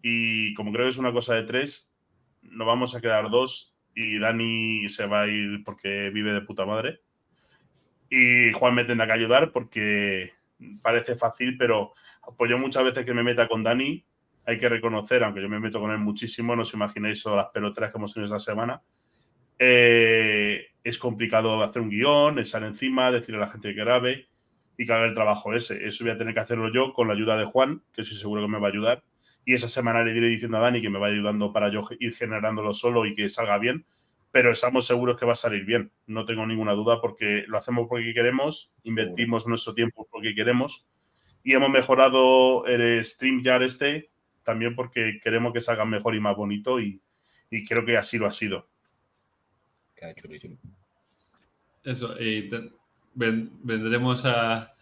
Y como creo que es una cosa de tres, nos vamos a quedar dos y Dani se va a ir porque vive de puta madre. Y Juan me tendrá que ayudar porque parece fácil, pero apoyo muchas veces que me meta con Dani hay que reconocer, aunque yo me meto con él muchísimo, no os imagináis todas las peloteras que hemos tenido esta semana. Eh, es complicado hacer un guion, estar encima, decirle a la gente que grabe y que haga el trabajo ese. Eso voy a tener que hacerlo yo con la ayuda de Juan, que estoy seguro que me va a ayudar. Y esa semana le diré diciendo a Dani que me va ayudando para yo ir generándolo solo y que salga bien. Pero estamos seguros que va a salir bien. No tengo ninguna duda porque lo hacemos porque queremos, invertimos nuestro tiempo porque queremos y hemos mejorado el StreamYard este también porque queremos que salga mejor y más bonito y, creo que así lo ha sido. Queda chulísimo. Eso, y vendremos a.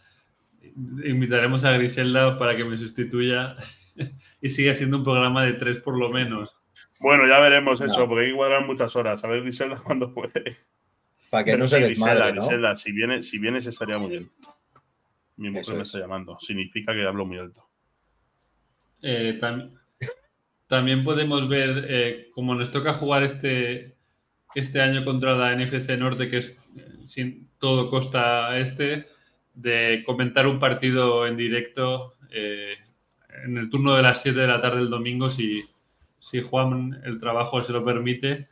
Invitaremos a Griselda para que me sustituya y siga siendo un programa de tres por lo menos. Bueno, ya veremos eso, porque hay que cuadrar muchas horas. A ver, Griselda, cuándo puede. Para que no se desmadre, Griselda, si vienes, si vienes estaría muy bien. Mi mujer me está llamando. Significa que hablo muy alto. Eh, también podemos ver, eh, como nos toca jugar este, este año contra la NFC Norte, que es eh, sin todo costa este, de comentar un partido en directo en el turno de las 7 de la tarde del domingo, si, si Juan el trabajo se lo permite,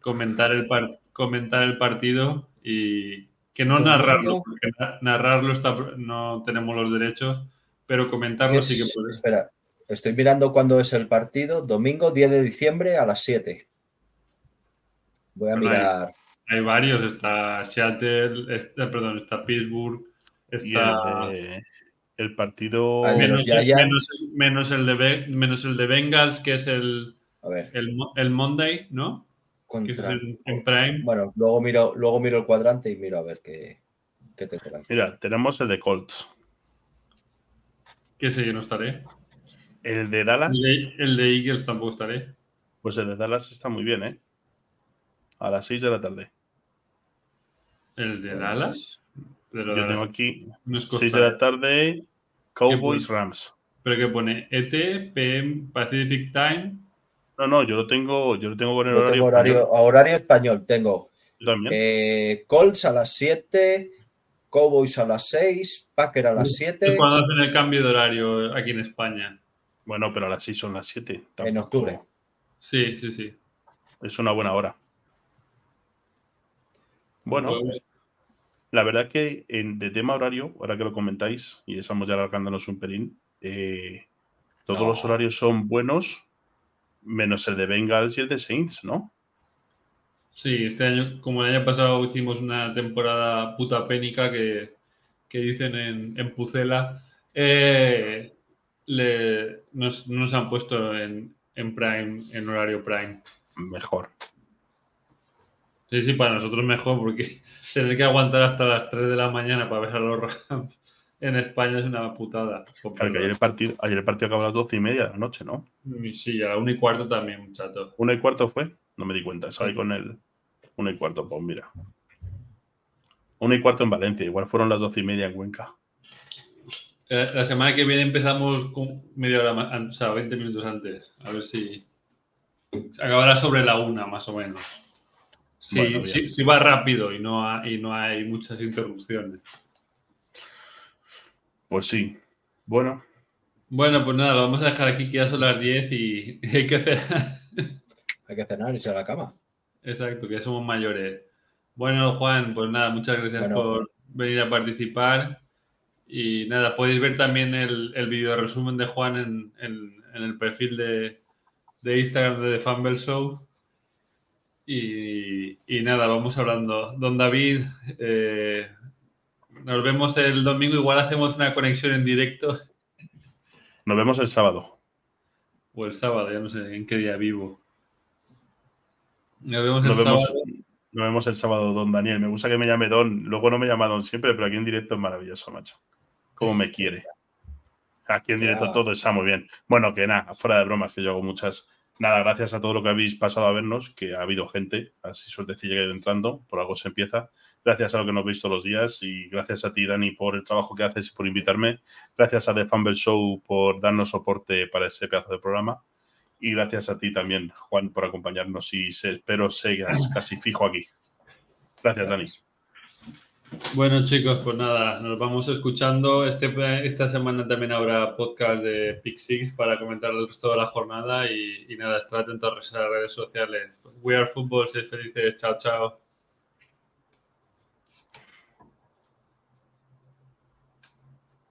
comentar el, comentar el partido y que no narrarlo, porque narrarlo está, no tenemos los derechos, pero comentarlo sí que puede. Espera, Estoy mirando cuándo es el partido. Domingo 10 de diciembre a las 7. Voy a mirar. Hay, varios. Está Seattle, está, perdón, está Pittsburgh. Está. El, partido. Menos, menos, el de, menos el de Bengals, que es el, el, Monday, ¿no? en Prime. Bueno, luego miro, luego miro el cuadrante y miro a ver qué, qué te Mira, tenemos el de Colts. Que sé yo no estaré. El de Dallas. El de, Eagles tampoco estaré. Pues el de Dallas está muy bien, ¿eh? A las 6 de la tarde. ¿El de Dallas? Yo tengo aquí 6 de la tarde, Cowboys Rams. ¿Pero qué pone? ¿ET, PM, Pacific Time? No, no, yo lo tengo, yo lo tengo con el horario, horario, horario español. Tengo también. Eh, Colts a las 7, Cowboys a las 6, Packer a las 7. ¿Cuándo hacen el cambio de horario aquí en España? Bueno, pero a las 6 son las 7. En octubre. Sí, sí, sí. Es una buena hora. Bueno, la verdad que en, de tema horario, ahora que lo comentáis, y estamos ya alargándonos un pelín, eh, todos los horarios son buenos, menos el de Bengals y el de Saints, ¿no? Sí, este año, como el año pasado hicimos una temporada puta pénica que, dicen en, en Pucela, eh, le, nos, nos han puesto en, en Prime, en horario Prime. Mejor. Sí, sí, para nosotros mejor, porque tener que aguantar hasta las 3 de la mañana para ver a los Rams en España es una putada. Claro, que ayer el partido, ayer el partido acabó a las 12 y media de la noche, ¿no? Sí, a la 1 y cuarto también, chato. ¿Una y cuarto fue? No me di cuenta, salí con el 1 y cuarto, pues mira. 1 y cuarto en Valencia, igual fueron las 12 y media en Cuenca. Eh, La semana que viene empezamos con media hora más, o sea, 20 minutos antes. A ver si acabará sobre la una, más o menos. Sí, Bueno, sí, sí va rápido y no, ha- y no hay muchas interrupciones. Pues sí. Bueno, Bueno, pues nada, lo vamos a dejar aquí que ya son las 10 y hay que hacer. Hay que cenar y irse a la cama. Exacto, que ya somos mayores. Bueno, Juan, pues nada, muchas gracias Bueno. por venir a participar. Y nada, podéis ver también el, el video resumen de Juan en, en- en el perfil de, de Instagram de The Fumble Show. Y, y nada, vamos hablando. Don David, eh, nos vemos el domingo. Igual hacemos una conexión en directo nos vemos el sábado. o el sábado, ya no sé en qué día vivo. Nos vemos el Nos vemos, sábado. nos vemos el sábado, don Daniel. Me gusta que me llame Don. Luego no me llama Don siempre, pero aquí en directo es maravilloso, macho. Cómo me quiere. Aquí en directo todo está muy bien. Bueno, que nada, fuera de bromas, que yo hago muchas. Nada, gracias a todo lo que habéis pasado a vernos, que ha habido gente, así suertecilla que entrando, por algo se empieza. Gracias a lo que nos veis todos los días y gracias a ti, Dani, por el trabajo que haces y por invitarme. Gracias a The Fumble Show por darnos soporte para ese pedazo de programa. Y gracias a ti también, Juan, por acompañarnos y espero sigas casi fijo aquí. Gracias, Dani. Bueno, chicos, pues nada, nos vamos escuchando. Este, esta semana también habrá podcast de Pick para comentar el resto de la jornada y, nada, estar atentos a las redes sociales. We are Football, sed felices, chao, chao.